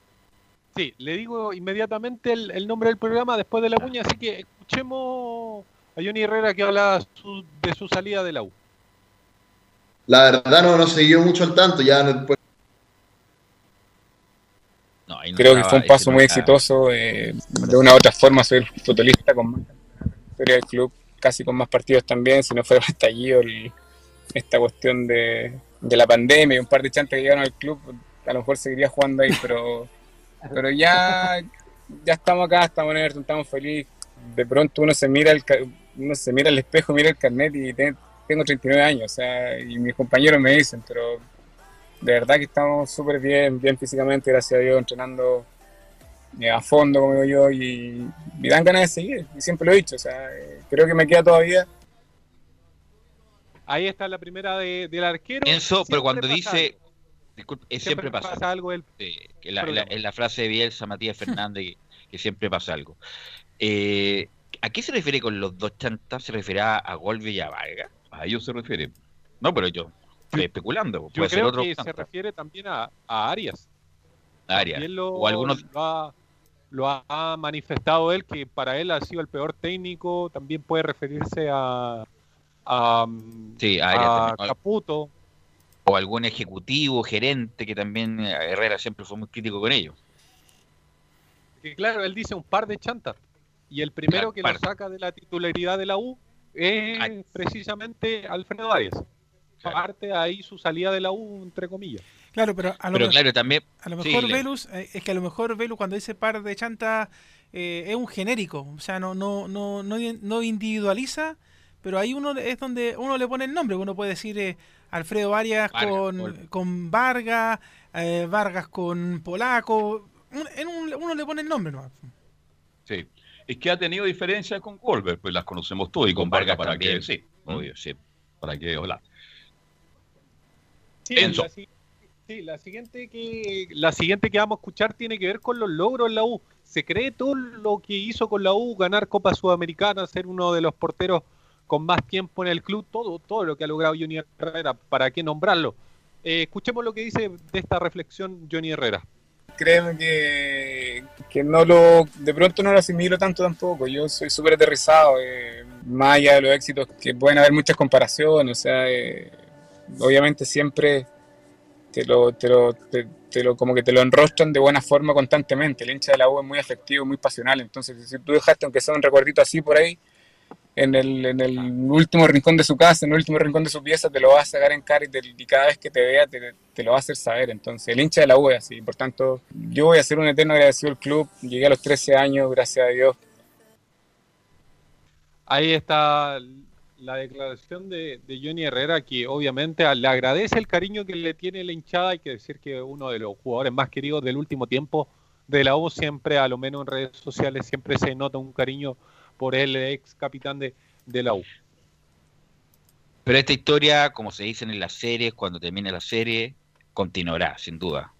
Sí, le digo inmediatamente el, el nombre del programa después de la cuña, así que escuchemos a Johnny Herrera que habla su- de su salida de la U. La verdad no, no siguió mucho al tanto, ya después No, ahí no Creo que fue un paso no muy estaba- exitoso. eh, de una u otra forma, soy el futbolista con más historia del club, casi con más partidos también. Si no fuera por estallido, el- esta cuestión de, de la pandemia y un par de chantes que llegaron al club, a lo mejor seguiría jugando ahí, pero, pero ya, ya estamos acá, estamos en Everton, estamos felices. De pronto uno se mira el, ca- uno se mira al espejo, mira el carnet y te- tengo 39 años, o sea, y mis compañeros me dicen, pero de verdad que estamos súper bien, bien físicamente, gracias a Dios, entrenando eh, a fondo, como digo yo, y me dan ganas de seguir, y siempre lo he dicho, o sea, eh, creo que me queda todavía. Ahí está la primera de- del arquero. Enzo, pero cuando pasa dice. Disculpe, Siempre siempre, pasa, pasa algo del Sí, que la, la- en la frase de Bielsa, Matías Fernández, que, que siempre pasa algo. Eh, ¿A qué se refiere con los dos chantas? ¿Se refiere a, a Golbe y a Vargas? A ellos se refiere. No, pero yo estoy especulando. Yo Puede ser creo otro que se chanta. refiere también a, a Arias. Arias. Lo, O algunos lo ha, lo ha manifestado él, que para él ha sido el peor técnico. También puede referirse a, a, Sí, a Arias a también. Caputo. O algún ejecutivo, gerente, que también eh, Herrera siempre fue muy crítico con ellos. Que claro, él dice un par de chantas. Y el primero Claro, que par. lo saca de la titularidad de la U es precisamente Alfredo Arias. Parte ahí su salida de la U, entre comillas. Claro, pero a lo, Pero me- claro, también... a lo mejor Velus, eh, es que a lo mejor Velus cuando dice par de chanta eh, es un genérico, o sea, no, no, no, no, no individualiza, pero ahí uno es donde uno le pone el nombre, uno puede decir eh, Alfredo Arias Vargas, con, con Vargas, eh, Vargas con Polaco, un- en un- uno le pone el nombre nomás. Sí. Es que ha tenido diferencias con Goldberg, pues las conocemos todos, y con, Con Vargas, Vargas para también. que sí. Obvio, sí. Para que hola. Sí, Enzo. La, sí, la siguiente que la siguiente que vamos a escuchar tiene que ver con los logros en la U. Se cree todo lo que hizo con la U, ganar Copa Sudamericana, ser uno de los porteros con más tiempo en el club, todo, todo lo que ha logrado Johnny Herrera, ¿para qué nombrarlo? Eh, escuchemos lo que dice de esta reflexión Johnny Herrera. Créeme que, que no lo, de pronto no lo asimilo tanto tampoco. Yo soy súper aterrizado, eh, más allá de los éxitos, que pueden haber muchas comparaciones, o sea, eh, obviamente siempre te lo, te lo, te, te lo, como que te lo enrostran de buena forma constantemente. El hincha de la U es muy afectivo, muy pasional, entonces si tú dejaste aunque sea un recuerdito así por ahí, en el, en el último rincón de su casa, en el último rincón de su pieza, te lo va a sacar en cara y, te- y cada vez que te vea te, te lo va a hacer saber. Entonces, el hincha de la U es así. Por tanto, yo voy a ser un eterno agradecido al club. Llegué a los 13 años, gracias a Dios. Ahí está la declaración de, de Johnny Herrera, que obviamente le agradece el cariño que le tiene la hinchada. Hay que decir que uno de los jugadores más queridos del último tiempo de la U, siempre, a lo menos en redes sociales, siempre se nota un cariño por el ex capitán de, de la U. Pero esta historia, como se dicen en las series, cuando termine la serie, continuará, sin duda.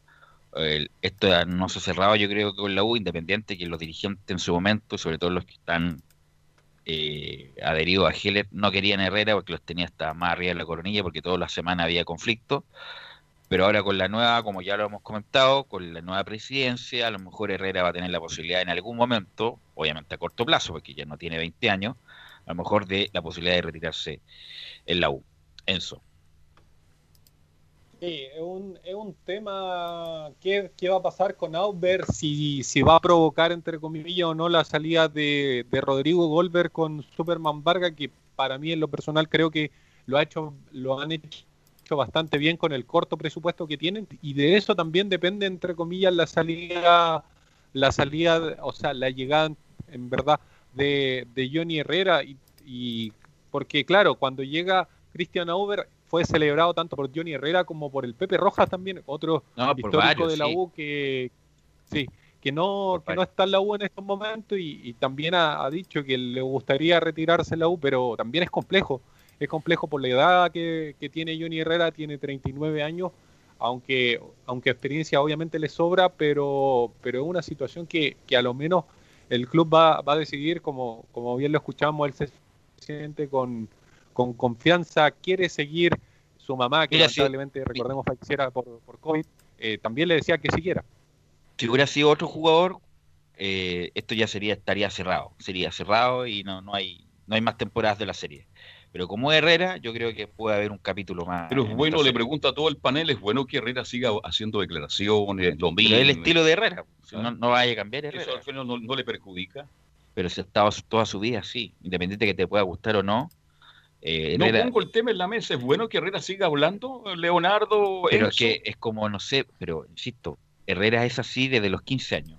El- esto no se ha cerrado, yo creo con la U, independiente que los dirigentes en su momento, sobre todo los que están eh, adheridos a Heller, no querían Herrera porque los tenía hasta más arriba de la coronilla, porque toda la semana había conflicto. Pero ahora con la nueva, como ya lo hemos comentado, con la nueva presidencia, a lo mejor Herrera va a tener la posibilidad en algún momento, obviamente a corto plazo, porque ya no tiene 20 años, a lo mejor de la posibilidad de retirarse en la U. Enzo. Sí, es un, es un tema ¿qué, qué va a pasar con Auber, si, si va a provocar, entre comillas, o no la salida de, de Rodrigo Goldberg con Superman Vargas, que para mí en lo personal creo que lo, ha hecho, lo han hecho bastante bien con el corto presupuesto que tienen, y de eso también depende, entre comillas, la salida, la salida, o sea, la llegada, en verdad, de, de Johnny Herrera, y, y porque claro, cuando llega Christian Auber fue celebrado tanto por Johnny Herrera como por el Pepe Rojas también, otro No, histórico varios, de la sí. U que sí, que no, que no está en la U en estos momentos y, y también ha, ha dicho que le gustaría retirarse en la U, pero también es complejo, es complejo por la edad que, que tiene Johnny Herrera, tiene 39 años, aunque, aunque experiencia obviamente le sobra, pero, pero es una situación que, que a lo menos el club va, va a decidir, como, como bien lo escuchamos, él se siente con, con confianza, quiere seguir su mamá, que lamentablemente, recordemos, falleciera por, por COVID, eh, también le decía que siguiera. Si hubiera sido otro jugador, eh, esto ya sería estaría cerrado, sería cerrado y no, no hay no hay más temporadas de la serie. Pero como Herrera, yo creo que puede haber un capítulo más. Pero es bueno, le pregunta a todo el panel, es bueno que Herrera siga haciendo declaraciones, lo mismo. es el estilo de Herrera, si no, no vaya a cambiar Herrera. Eso al final no, no le perjudica. Pero si ha estado toda su vida así, independiente que te pueda gustar o no. eh, No Herrera- pongo el tema en la mesa, es bueno que Herrera siga hablando, Leonardo. Pero es que es como, no sé, pero insisto, Herrera es así desde los 15 años.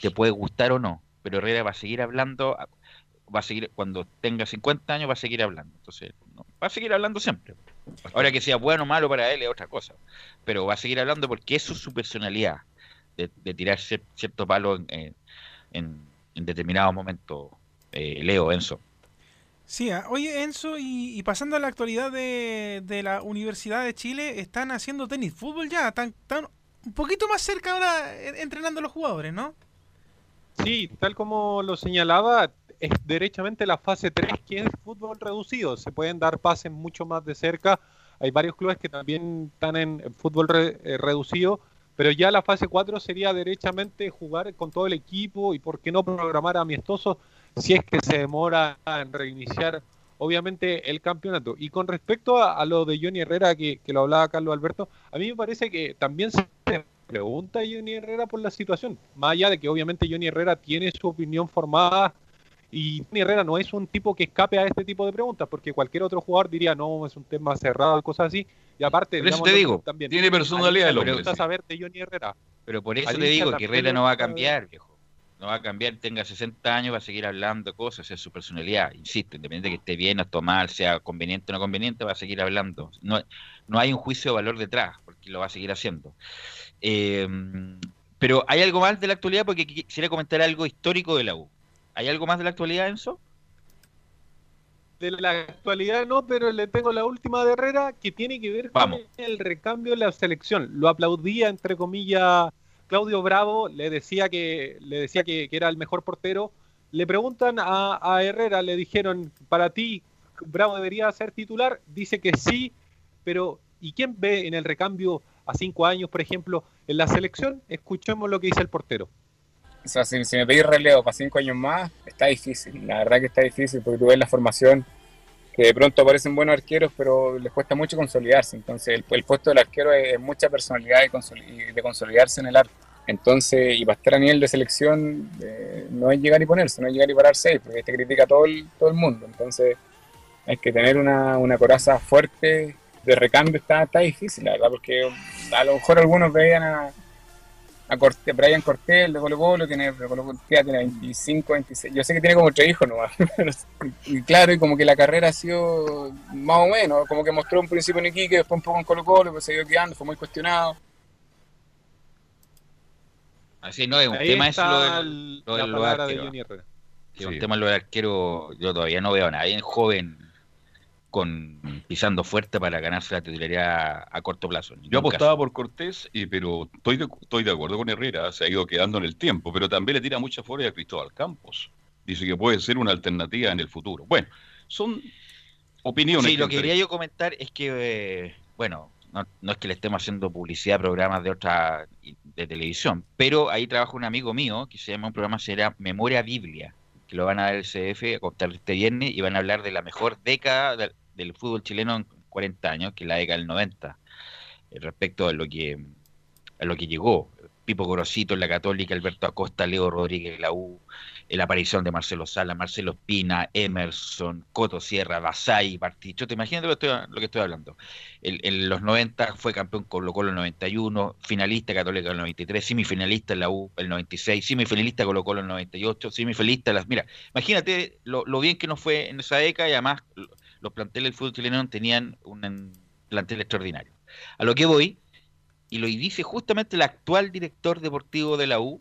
Te puede gustar o no, pero Herrera va a seguir hablando, va a seguir, cuando tenga 50 años va a seguir hablando. Entonces, no, va a seguir hablando siempre. Ahora que sea bueno o malo para él es otra cosa, pero va a seguir hablando porque eso es su personalidad, de, de tirar cier- cierto palo en, en, en- determinados momentos. Eh, Leo, Enzo. Sí, ah, oye Enzo, y, y pasando a la actualidad de, de la Universidad de Chile, están haciendo tenis fútbol ya, están, están un poquito más cerca ahora eh, entrenando a los jugadores, ¿no? Sí, tal como lo señalaba, es derechamente la fase 3 que es fútbol reducido. Se pueden dar pases mucho más de cerca. Hay varios clubes que también están en, fútbol re- eh, reducido, pero ya la fase 4 sería derechamente jugar con todo el equipo y por qué no programar amistosos si es que se demora en reiniciar obviamente el campeonato. Y con respecto a, lo de Johnny Herrera, que, que lo hablaba Carlos Alberto, a mí me parece que también se pregunta Johnny Herrera por la situación. Más allá de que obviamente Johnny Herrera tiene su opinión formada y Johnny Herrera no es un tipo que escape a este tipo de preguntas, porque cualquier otro jugador diría, no, es un tema cerrado, cosas así. Y aparte, Por eso digamos, te digo, también, tiene personalidad al el hombre, sí. saber de Johnny Herrera. Pero por eso te digo que Herrera no va a cambiar, viejo. No va a cambiar, tenga 60 años, va a seguir hablando cosas, es su personalidad. Insisto, independiente de que esté bien o esté mal, sea conveniente o no conveniente, va a seguir hablando. No, no hay un juicio de valor detrás, porque lo va a seguir haciendo. Eh, pero hay algo más de la actualidad, porque qui- quisiera comentar algo histórico de la U. ¿Hay algo más de la actualidad, Enzo? De la actualidad no, pero le tengo la última de Herrera que tiene que ver Vamos. con el recambio de la selección. Lo aplaudía, entre comillas, Claudio Bravo, le decía que, le decía que, que era el mejor portero. Le preguntan a, a Herrera, le dijeron, para ti, Bravo debería ser titular. Dice que sí, pero ¿y quién ve en el recambio a cinco años, por ejemplo, en la selección? Escuchemos lo que dice el portero. O sea, si, si me pedís relevo para cinco años más, está difícil. La verdad que está difícil porque tú ves la formación que de pronto aparecen buenos arqueros, pero les cuesta mucho consolidarse. Entonces, el, el puesto del arquero es, es mucha personalidad y, de consolidarse en el arco. Entonces, y para estar a nivel de selección, eh, no es llegar y ponerse, no es llegar y parar seis, porque te critica todo el, todo el mundo. Entonces, hay que tener una, una coraza fuerte de recambio, está, está difícil, la verdad, porque a lo mejor algunos veían a, a Brian Cortés de Colo Colo, tiene, de Colo tiene 25, 26, yo sé que tiene como tres hijos nomás, y claro, y como que la carrera ha sido más o menos, como que mostró un principio en Iquique, después un poco en Colo Colo, pues se siguió quedando, fue muy cuestionado. Así no, es un Ahí tema es lo del, el- lo del de arquero. Que Sí. un tema lo del arquero, yo todavía no veo a nadie joven con pisando fuerte para ganarse la titularidad a corto plazo. Yo apostaba caso. por Cortés, y, pero estoy de, estoy de acuerdo con Herrera, se ha ido quedando en el tiempo, pero también le tira mucha fuera a Cristóbal Campos. Dice que puede ser una alternativa en el futuro. Bueno, son opiniones. Sí, lo que que quería yo comentar es que, eh, bueno, no, no es que le estemos haciendo publicidad a programas de otra de televisión, pero ahí trabaja un amigo mío que se llama un programa se llama Memoria Biblia, que lo van a dar el CF a contar este viernes y van a hablar de la mejor década del fútbol chileno en 40 años, que es la década del 90, eh, respecto a lo que a lo que llegó. Pipo Gorosito en la Católica, Alberto Acosta, Leo Rodríguez la U, eh, la aparición de Marcelo Sala, Marcelo Espina, Emerson, Coto Sierra, Basay, Particho. ¿Te imaginas lo que estoy, lo que estoy hablando? En los 90 fue campeón Colo Colo el 91, finalista Católica el 93, semifinalista en la U el 96, semifinalista Colo Colo el 98, semifinalista las... Mira, imagínate lo, lo bien que nos fue en esa década y además los planteles del fútbol chileno tenían un plantel extraordinario. A lo que voy, y lo dice justamente el actual director deportivo de la U,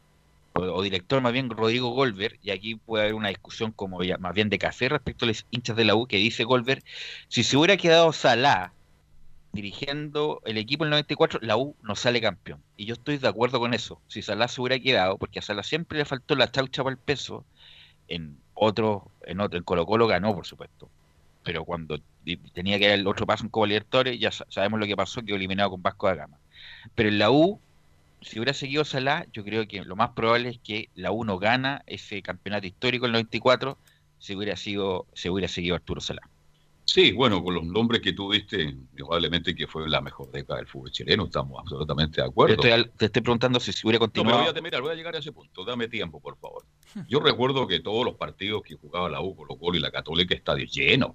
o, director más bien Rodrigo Golver, y aquí puede haber una discusión como ya más bien de café respecto a los hinchas de la U, que dice Golver, si se hubiera quedado Salah dirigiendo el equipo en el 94, la U no sale campeón. Y yo estoy de acuerdo con eso. Si Salah se hubiera quedado, porque a Salah siempre le faltó la chaucha para el peso, en otro, en otro, en Colo Colo ganó, por supuesto. Pero cuando tenía que dar el otro paso en Copa Libertadores, ya sa- sabemos lo que pasó, quedó eliminado con Vasco da Gama. Pero en la U, si hubiera seguido Salah, yo creo que lo más probable es que la U no gana ese campeonato histórico en el 94 si hubiera sido, si hubiera seguido Arturo Salah. Sí, bueno, con los nombres que tú diste, indudablemente que fue la mejor década del fútbol chileno, estamos absolutamente de acuerdo. Te estoy, te estoy preguntando si se hubiera No, continuado. voy a, mira, voy a llegar a ese punto, dame tiempo, por favor. Yo recuerdo que todos los partidos que jugaba la U, Colo Colo y la Católica, estadios llenos.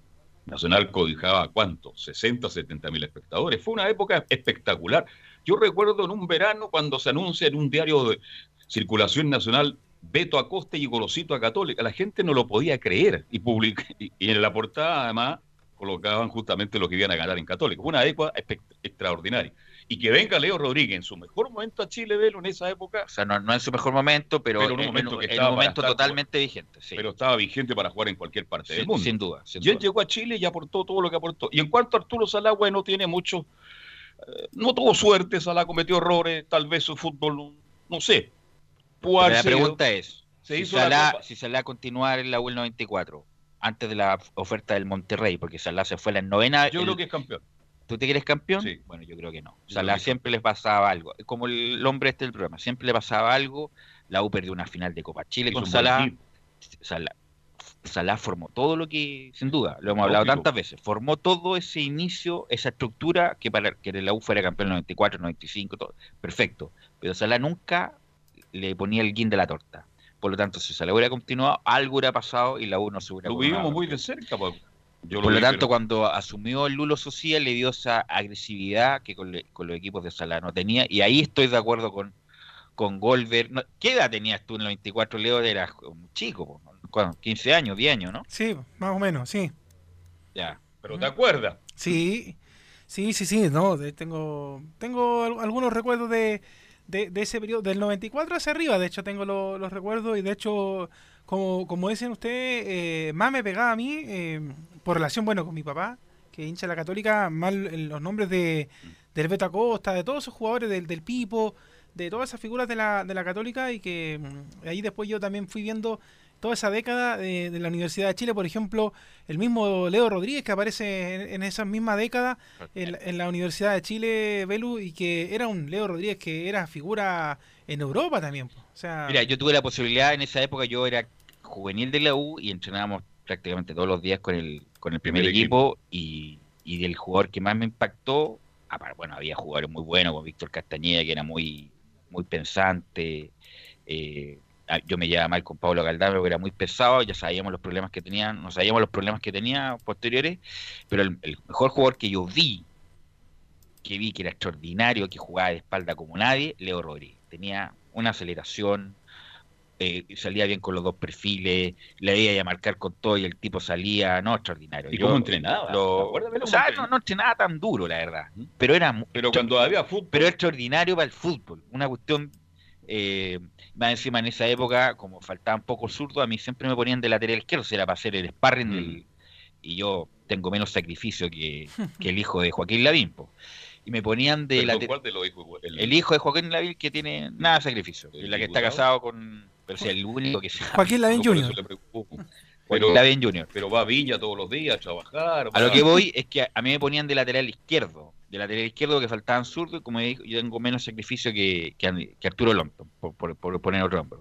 Nacional codijaba, ¿cuánto? 60, 70 mil espectadores. Fue una época espectacular. Yo recuerdo en un verano cuando se anuncia en un diario de circulación nacional Beto Acosta y Golosito a Católica. La gente no lo podía creer. Y, public- y, y en la portada, además, colocaban justamente lo que iban a ganar en Católica. Fue una época extraordinaria. Y que venga Leo Rodríguez en su mejor momento a Chile, Velo, en esa época, O sea, no, no en su mejor momento, pero, Pero en un en, momento que en estaba un para momento estar, totalmente vigente. Sí. pero estaba vigente para jugar en cualquier parte del sin, mundo. sin duda. sin Y él duda. llegó a Chile y aportó todo lo que aportó. Y en cuanto a Arturo Salá, bueno, tiene mucho. eh, no tuvo suerte, Salá cometió errores, tal vez su fútbol, no sé. Pudo la pregunta es, se si hizo la Salah, si Salah continuar en la U el 94, antes de la oferta del Monterrey, porque Salah se fue la novena... Yo el- creo que es campeón. ¿Tú te quieres campeón? Sí. Bueno, yo creo que no. Que siempre les pasaba algo. Como el hombre este del programa, siempre le pasaba algo. La U perdió una final de Copa Chile con Salah. Salah. Salah formó todo lo que, sin duda, lo hemos hablado Lógico. tantas veces, formó todo ese inicio, esa estructura que para que la U fuera campeón en el 94, 95, todo, perfecto. Pero Salah nunca le ponía el guin de la torta. Por lo tanto, si Salah hubiera continuado, algo hubiera pasado y la U no se hubiera Lo vivimos muy de cerca. pa- Yo Por lo tanto, cuando asumió el Lulo Social, le dio esa agresividad que con, le- con los equipos de Salah no tenía. Y ahí estoy de acuerdo con, con Golver. No, ¿Qué edad tenías tú en el 94, Leo? Eras un chico. ¿Cuándo? 15 años, 10 años, ¿no? Sí, más o menos, sí. Ya. Pero te acuerdas. Sí, sí, sí, sí, no, de- tengo, tengo al- algunos recuerdos de, de, de ese periodo, del 94 hacia arriba, de hecho tengo lo- los recuerdos y de hecho, como, como dicen ustedes, eh, más me pegaba a mí, eh, por relación, bueno, con mi papá, que hincha la católica, más los nombres de, del Beto Acosta, de todos esos jugadores, del, del Pipo, de todas esas figuras de la, de la católica y que mm, ahí después yo también fui viendo toda esa década de, de la Universidad de Chile, por ejemplo, el mismo Leo Rodríguez que aparece en, en esa misma década en, en la Universidad de Chile, Belu, y que era un Leo Rodríguez que era figura en Europa también. O sea, Mira, yo tuve la posibilidad en esa época, yo era juvenil de la U y entrenábamos prácticamente todos los días con el, con el primer, Primer equipo, y, y del jugador que más me impactó, bueno, había jugadores muy buenos, como Víctor Castañeda, que era muy, muy pensante, eh, yo me llevaba mal con Pablo Galdame, que era muy pesado, ya sabíamos los problemas que tenía, no sabíamos los problemas que tenía posteriores, pero el, el mejor jugador que yo vi, que vi que era extraordinario, que jugaba de espalda como nadie, Leo Rodríguez. Tenía una aceleración, eh, salía bien con los dos perfiles, le veía a marcar con todo y el tipo salía, no, extraordinario. ¿Y Yo cómo entrenaba? lo- ¿Te acuerdas de o sea, no, no entrenaba tan duro, la verdad, pero era Pero cuando había fútbol. pero extraordinario para el fútbol. Una cuestión, eh, más encima en esa época, como faltaban pocos zurdos, a mí siempre me ponían de lateral izquierdo, si era para hacer el sparring Mm. del- y yo tengo menos sacrificio que, que el hijo de Joaquín Lavín. po. Y me ponían de Perdón, la... ¿cuál de los hijos? El, El hijo de Joaquín Lavín que tiene nada de sacrificio. Y la que está casado con... Pero si el único que se... Joaquín Lavín Jr. Pero, Lavín Jr. pero va a Viña todos los días a trabajar. A lo que voy es que a, a mí me ponían de lateral izquierdo. De lateral izquierdo que faltaban zurdo y como dijo, yo tengo menos sacrificio que, que, Arturo Longton, por, por- por poner otro nombre.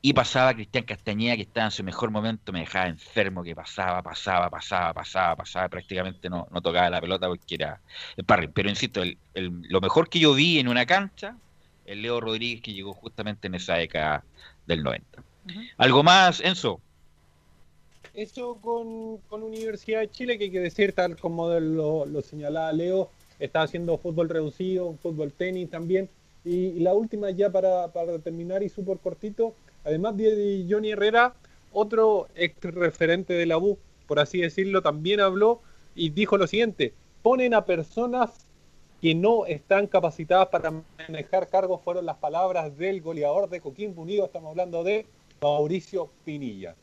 Y pasaba Cristian Castañeda, que estaba en su mejor momento, me dejaba enfermo, que pasaba, pasaba, pasaba, pasaba, pasaba, prácticamente no, no tocaba la pelota porque era el parry. Pero insisto, el- el- lo mejor que yo vi en una cancha, el Leo Rodríguez que llegó justamente en esa década del 90. ¿Algo más, Enzo? Eso con, con Universidad de Chile, que hay que decir, tal como lo, lo señalaba Leo, está haciendo fútbol reducido, fútbol tenis también. Y, y la última ya para, para terminar y súper cortito, además de Johnny Herrera, otro ex referente de la U, por así decirlo, también habló y dijo lo siguiente, ponen a personas que no están capacitadas para manejar cargos, fueron las palabras del goleador de Coquimbo Unido, estamos hablando de Mauricio Pinilla.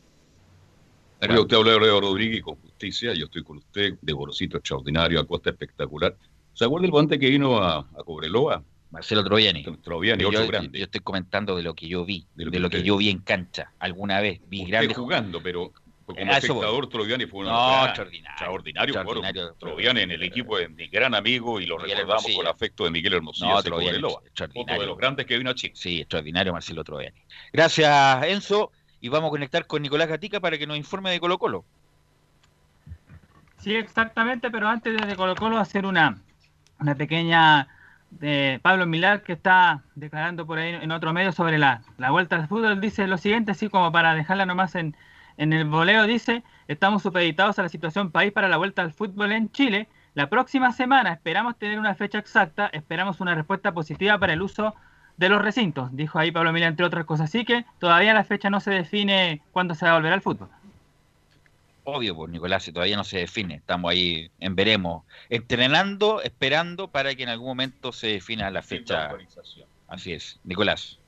Arriba, usted habla de Rodríguez y con justicia. Yo estoy con usted, de Gorosito extraordinario, Acosta espectacular. ¿Se acuerda el guante que vino a, a Cobreloa? Marcelo Troviani. Troviani, yo, otro yo- grande. yo estoy comentando de lo que yo vi, de De lo lo que, usted- yo vi en cancha alguna vez. Vi Usted grandes jugando, pero como espectador, Troviani fue una No, extraordinario. extraordinario. Extraordinario. Troviani en el equipo de mi gran amigo y lo Miguel recordamos Hermosillo. con afecto de Miguel Hermosillo. No, Troviani. Otro de los grandes que vino a Chile. Sí, extraordinario Marcelo Troviani. Gracias, Enzo. Y vamos a conectar con Nicolás Gatica para que nos informe de Colo Colo. Sí, exactamente, pero antes de Colo Colo hacer una, una pequeña de Pablo Milar que está declarando por ahí en otro medio sobre la, la vuelta al fútbol, dice lo siguiente, así como para dejarla nomás en, en el voleo, dice, estamos supeditados a la situación país para la vuelta al fútbol en Chile. La próxima semana esperamos tener una fecha exacta, esperamos una respuesta positiva para el uso de los recintos, dijo ahí Pablo Milar entre otras cosas. Así que todavía la fecha no se define cuándo se va a volver al fútbol. Obvio, pues Nicolás, si todavía no se define. Estamos ahí en veremos. Entrenando, esperando para que en algún momento se defina la fecha. Así es. Nicolás.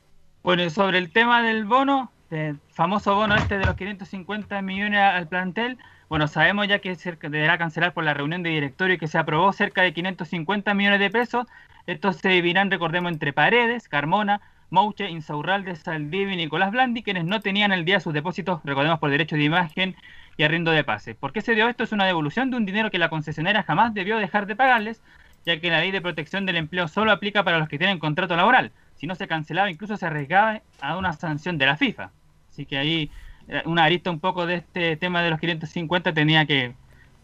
Bueno, y sobre el tema del bono, el famoso bono este de los 550 millones al plantel, bueno, sabemos ya que se deberá cancelar por la reunión de directorio que se aprobó cerca de 550 millones de pesos. Estos se dividirán, recordemos, entre Paredes, Carmona, Mouche, Insaurralde, Saldivi y Nicolás Blandi, quienes no tenían el día sus depósitos, recordemos, por derecho de imagen y arriendo de pase. ¿Por qué se dio esto? Es una devolución de un dinero que la concesionaria jamás debió dejar de pagarles, ya que la ley de protección del empleo solo aplica para los que tienen contrato laboral. Si no se cancelaba, incluso se arriesgaba a una sanción de la FIFA. Así que ahí eh, una arista un poco de este tema de los 550 tenía que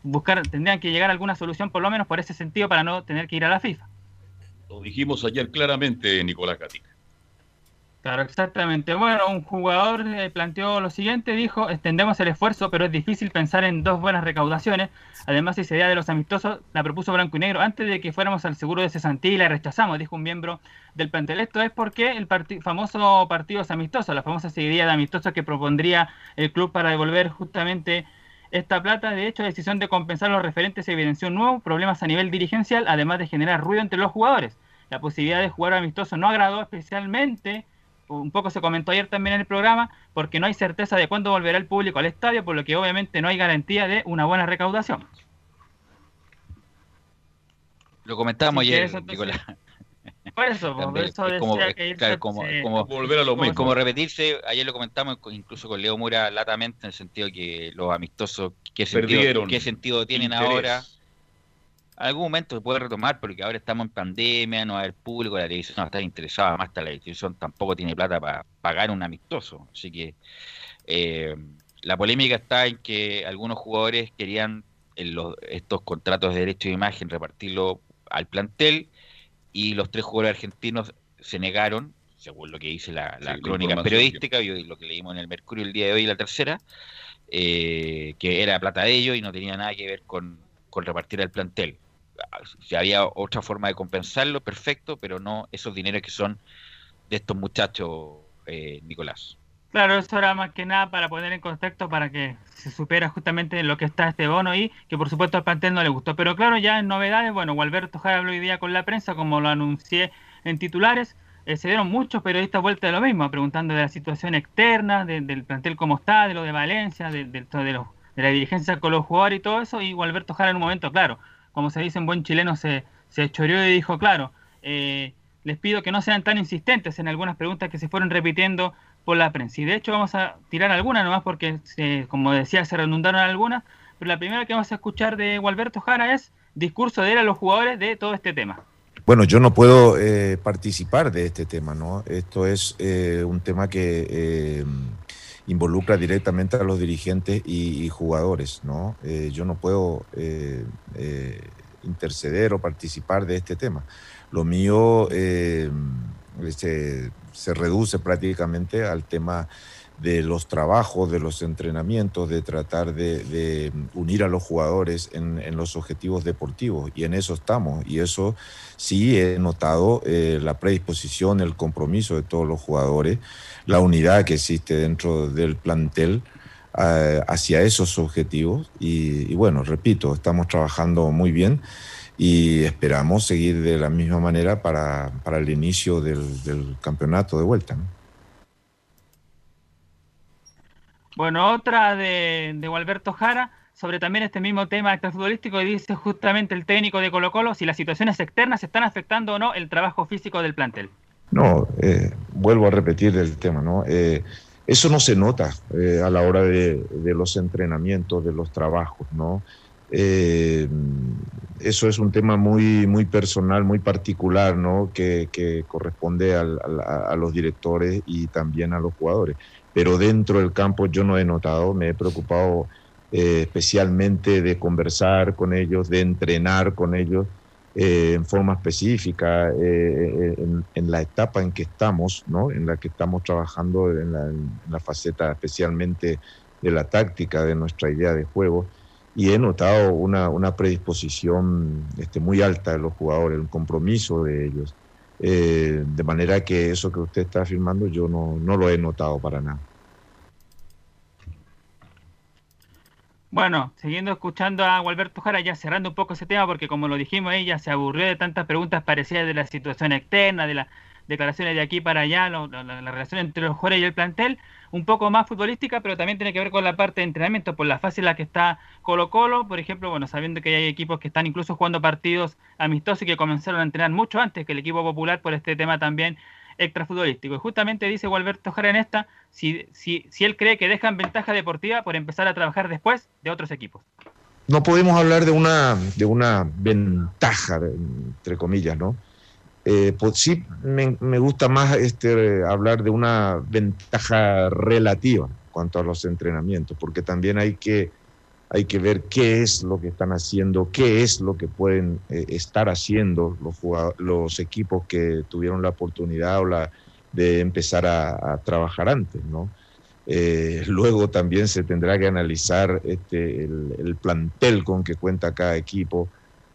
buscar, tendrían que llegar a alguna solución por lo menos por ese sentido para no tener que ir a la FIFA. Lo dijimos ayer claramente, Nicolás Gatica. Claro, exactamente. Bueno, un jugador eh, planteó lo siguiente, dijo, extendemos el esfuerzo, pero es difícil pensar en dos buenas recaudaciones. Además, esa idea de los amistosos la propuso Blanco y Negro antes de que fuéramos al seguro de cesantía y la rechazamos, dijo un miembro del plantel. Esto es porque el famoso partido es amistoso, la famosa seguidilla de amistosos que propondría el club para devolver justamente esta plata. De hecho, la decisión de compensar los referentes evidenció un nuevo problemas a nivel dirigencial, además de generar ruido entre los jugadores. La posibilidad de jugar amistoso no agradó especialmente un poco se comentó ayer también en el programa, porque no hay certeza de cuándo volverá el público al estadio, por lo que obviamente no hay garantía de una buena recaudación. Lo que ayer, eso, entonces, Nicolás. Por eso, por eso es como, decía que irse- claro, como, se- como- Volver a lo mismo. como repetirse, ayer lo comentamos incluso con Leo Mura latamente, en el sentido de que los amistosos, ¿qué sentido, Perdieron qué sentido tienen interés. ahora? Algún momento se puede retomar porque ahora estamos en pandemia, no va a haber público, la televisión no está interesada, más la televisión tampoco tiene plata para pagar un amistoso. Así que eh, la polémica está en que algunos jugadores querían en los- estos contratos de derecho de imagen repartirlo al plantel y los tres jugadores argentinos se negaron, según lo que dice la, crónica periodística y lo que leímos en el Mercurio el día de hoy, la tercera, eh, que era plata de ellos y no tenía nada que ver con, con repartir al plantel. Si había otra forma de compensarlo, perfecto, pero no esos dineros que son de estos muchachos, eh, Nicolás. Claro, eso era más que nada para poner en contexto para que se supiera justamente lo que está este bono y que por supuesto al plantel no le gustó. Pero claro, ya en novedades, bueno, Gualberto Jara habló hoy día con la prensa, como lo anuncié en titulares, eh, se dieron muchos periodistas vuelta de lo mismo, preguntando de la situación externa, de- del plantel cómo está, de lo de Valencia, de, de, de los, de la dirigencia con los jugadores y todo eso, y Alberto Jara en un momento, claro, como se dice en buen chileno, se, se choreó y dijo, claro, eh, les pido que no sean tan insistentes en algunas preguntas que se fueron repitiendo por la prensa. Y de hecho vamos a tirar algunas nomás porque, como decía, se redundaron algunas, pero la primera que vamos a escuchar de Gualberto Jara es discurso de él a los jugadores de todo este tema. Bueno, yo no puedo eh, participar de este tema, ¿no? Esto es eh, un tema que involucra directamente a los dirigentes y, jugadores, ¿no? yo no puedo interceder o participar de este tema. Lo mío se, se, reduce prácticamente al tema de los trabajos, de los entrenamientos, de tratar de, unir a los jugadores en, los objetivos deportivos. Y en eso estamos. Y eso sí he notado eh, la predisposición, el compromiso de todos los jugadores, la unidad que existe dentro del plantel eh, hacia esos objetivos. Y, bueno, repito, estamos trabajando muy bien y esperamos seguir de la misma manera para, el inicio del, campeonato de vuelta. Bueno, otra de, de Gualberto Jara, sobre también este mismo tema extrafutbolístico, y dice justamente el técnico de Colo Colo si las situaciones externas están afectando o no el trabajo físico del plantel. No, eh, vuelvo a repetir el tema, ¿no? Eh, eso no se nota eh, a la hora de, de, los entrenamientos, de los trabajos, ¿no? Eh, eso es un tema muy, muy personal, muy particular, ¿no? que, corresponde a los directores y también a los jugadores. Pero dentro del campo yo no he notado, me he preocupado eh, especialmente de conversar con ellos, de entrenar con ellos eh, en forma específica, en, la etapa en que estamos, ¿no? en la que estamos trabajando en la, en la faceta especialmente de la táctica, de nuestra idea de juego y he notado una, una predisposición este, muy alta de los jugadores, un compromiso de ellos. Eh, de manera que eso que usted está afirmando yo no, no lo he notado para nada. Bueno, siguiendo escuchando a Gualberto Jara, ya cerrando un poco ese tema, porque como lo dijimos, ella se aburrió de tantas preguntas parecidas de la situación externa, de las declaraciones de aquí para allá, la, relación entre los jugadores y el plantel un poco más futbolística, pero también tiene que ver con la parte de entrenamiento, por la fase en la que está Colo Colo, por ejemplo, bueno, sabiendo que hay equipos que están incluso jugando partidos amistosos y que comenzaron a entrenar mucho antes que el equipo popular por este tema también extrafutbolístico. Y justamente dice Gualberto Jara en esta, si, si, si él cree que dejan ventaja deportiva por empezar a trabajar después de otros equipos. No podemos hablar de una, de una ventaja, entre comillas, ¿no? Eh, pues sí me, gusta más este, hablar de una ventaja relativa en cuanto a los entrenamientos, porque también hay que, hay que ver qué es lo que están haciendo, qué es lo que pueden eh, estar haciendo los, equipos que tuvieron la oportunidad o la, de empezar a, trabajar antes. Eh, luego también se tendrá que analizar este, el, plantel con que cuenta cada equipo,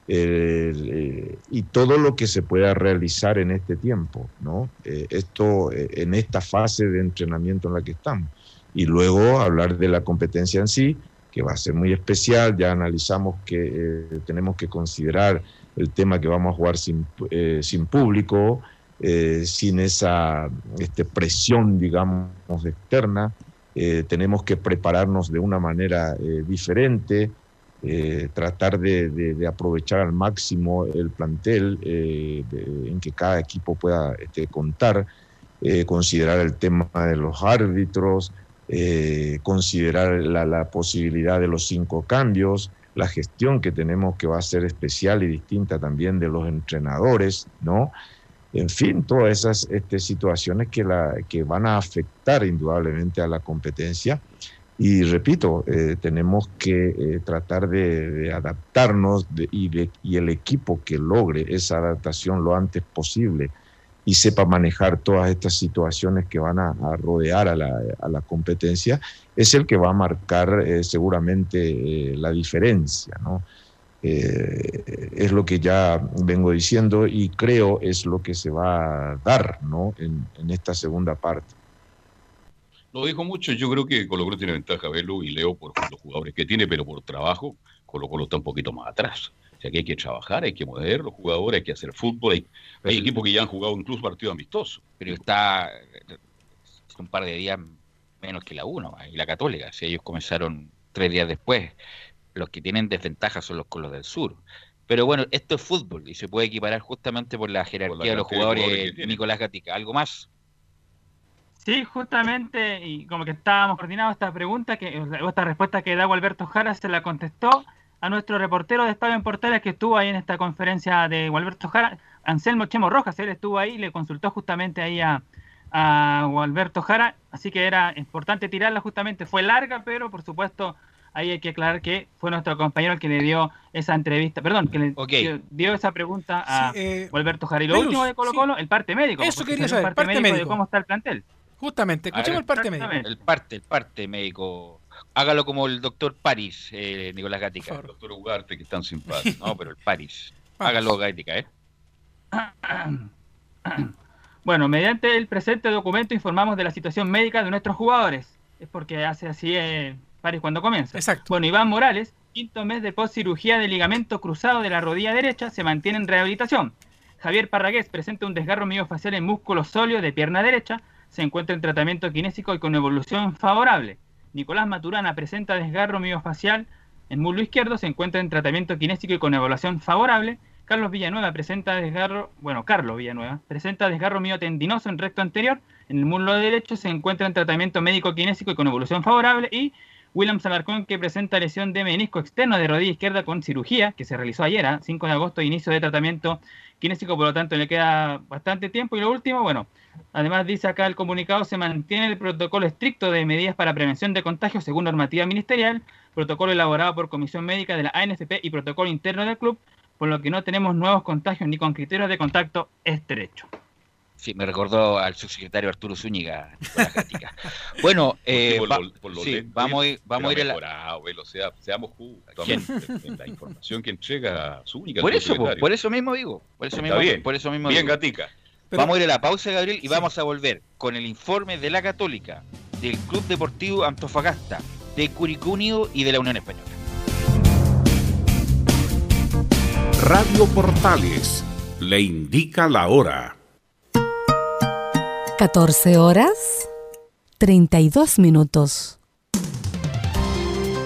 eh, y todo lo que se pueda realizar en este tiempo, ¿no? Eh, esto eh, en esta fase de entrenamiento en la que estamos. Y luego hablar de la competencia en sí, que va a ser muy especial. Ya analizamos que tenemos que considerar el tema que vamos a jugar sin, sin público, sin esa este, presión, digamos, externa. tenemos que prepararnos de una manera diferente. Eh, tratar de, aprovechar al máximo el plantel eh, en que cada equipo pueda este, contar, eh, considerar el tema de los árbitros, considerar la, posibilidad de los cinco cambios, la gestión que tenemos que va a ser especial y distinta también de los entrenadores, ¿no? En fin, todas esas este, situaciones que, la, que van a afectar indudablemente a la competencia y repito, eh, tenemos que eh, tratar de, adaptarnos y, de, y, el equipo que logre esa adaptación lo antes posible y sepa manejar todas estas situaciones que van a, rodear a la, competencia, es el que va a marcar eh, seguramente la diferencia. ¿no? es lo que ya vengo diciendo y creo es lo que se va a dar en esta segunda parte. Lo dijo mucho, yo creo que Colo Colo tiene ventaja, Velo y Leo, por los jugadores que tiene, pero por trabajo, Colo Colo está un poquito más atrás. O sea que hay que trabajar, hay que mover los jugadores, hay que hacer fútbol. Hay, equipos que ya han jugado incluso partidos amistosos. Pero está un par de días menos que la 1 y la Católica. Si ellos comenzaron tres días después. Los que tienen desventaja son los con los del sur. Pero bueno, esto es fútbol y se puede equiparar justamente por la jerarquía de los de jugadores. Nicolás Gatica, ¿algo más? Sí, justamente, y como que estábamos coordinados esta pregunta, que esta respuesta que Dago Alberto Jara se la contestó a nuestro reportero de Estadio en Portales que estuvo ahí en esta conferencia de Gualberto Jara, Anselmo Chemo Rojas, él estuvo ahí y le consultó justamente ahí a, a Gualberto Jara, así que era importante tirarla justamente, fue larga, pero por supuesto ahí hay que aclarar que fue nuestro compañero el que le dio esa entrevista, perdón, que le dio, dio esa pregunta a Sí, eh, Gualberto Jara. Y lo último de Colo sí. Colo, el parte médico. Eso quería saber, parte médico. de cómo está el plantel. Justamente, escuchemos el parte médico. El parte, el parte médico. Hágalo como el doctor Paris, eh, Nicolás Gatica. El doctor Ugarte, que es tan simpático. No, pero el Paris. Hágalo, Gatica, ¿eh? Bueno, mediante el presente documento informamos de la situación médica de nuestros jugadores. Es porque hace así eh, Paris cuando comienza. Exacto. Bueno, Iván Morales, quinto mes de postcirugía de ligamento cruzado de la rodilla derecha, se mantiene en rehabilitación. Javier Parragués presenta un desgarro miofacial en músculo sóleo de pierna derecha, se encuentra en tratamiento kinésico y con evolución favorable. Nicolás Maturana presenta desgarro miofacial en muslo izquierdo, se encuentra en tratamiento kinésico y con evaluación favorable. Carlos Villanueva presenta desgarro, bueno, Carlos Villanueva presenta desgarro miotendinoso en recto anterior, en el muslo derecho se encuentra en tratamiento médico kinésico y con evolución favorable y William Salarcón que presenta lesión de menisco externo de rodilla izquierda con cirugía que se realizó ayer, ¿ah? 5 de agosto, inicio de tratamiento kinésico, por lo tanto le queda bastante tiempo. Y lo último, bueno, además dice acá el comunicado, se mantiene el protocolo estricto de medidas para prevención de contagios según normativa ministerial, protocolo elaborado por Comisión Médica de la ANFP y protocolo interno del club, por lo que no tenemos nuevos contagios ni con criterios de contacto estrecho. Sí, me recordó al subsecretario Arturo Zúñiga. Bueno, eh, por va- lo- por lo sí, lento, vamos a ir, vamos a ir a la... sea- seamos justos. ¿Quién? En la información que entrega Zúñiga. Por eso, por eso mismo digo. Por eso mismo, bien. Por eso mismo Bien, digo. Gatica. vamos a ir a la pausa, Gabriel, y vamos a volver con el informe de la Católica, del Club Deportivo Antofagasta, de Curicó Unido y de la Unión Española. Radio Portales le indica la hora. 14 horas 32 minutos.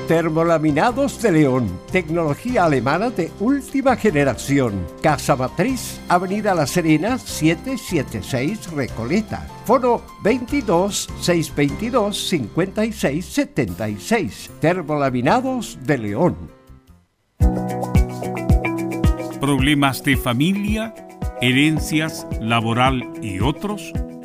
Termolaminados de León, tecnología alemana de última generación. Casa Matriz, Avenida La Serena, 776 Recoleta. Foro 22 622 56 76. Termolaminados de León. ¿Problemas de familia, herencias, laboral y otros?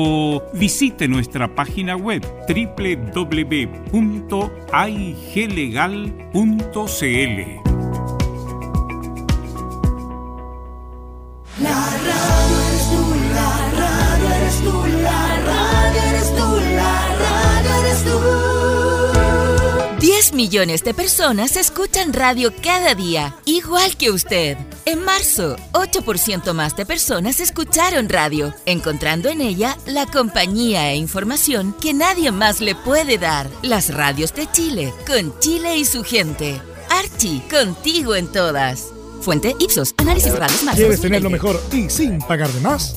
o visite nuestra página web www.aiglegal.cl. 10 millones de personas escuchan radio cada día, igual que usted. En marzo, 8% más de personas escucharon radio, encontrando en ella la compañía e información que nadie más le puede dar. Las radios de Chile, con Chile y su gente. Archie, contigo en todas. Fuente Ipsos, análisis radios más. ¿Quieres tener lo mejor y sin pagar de más?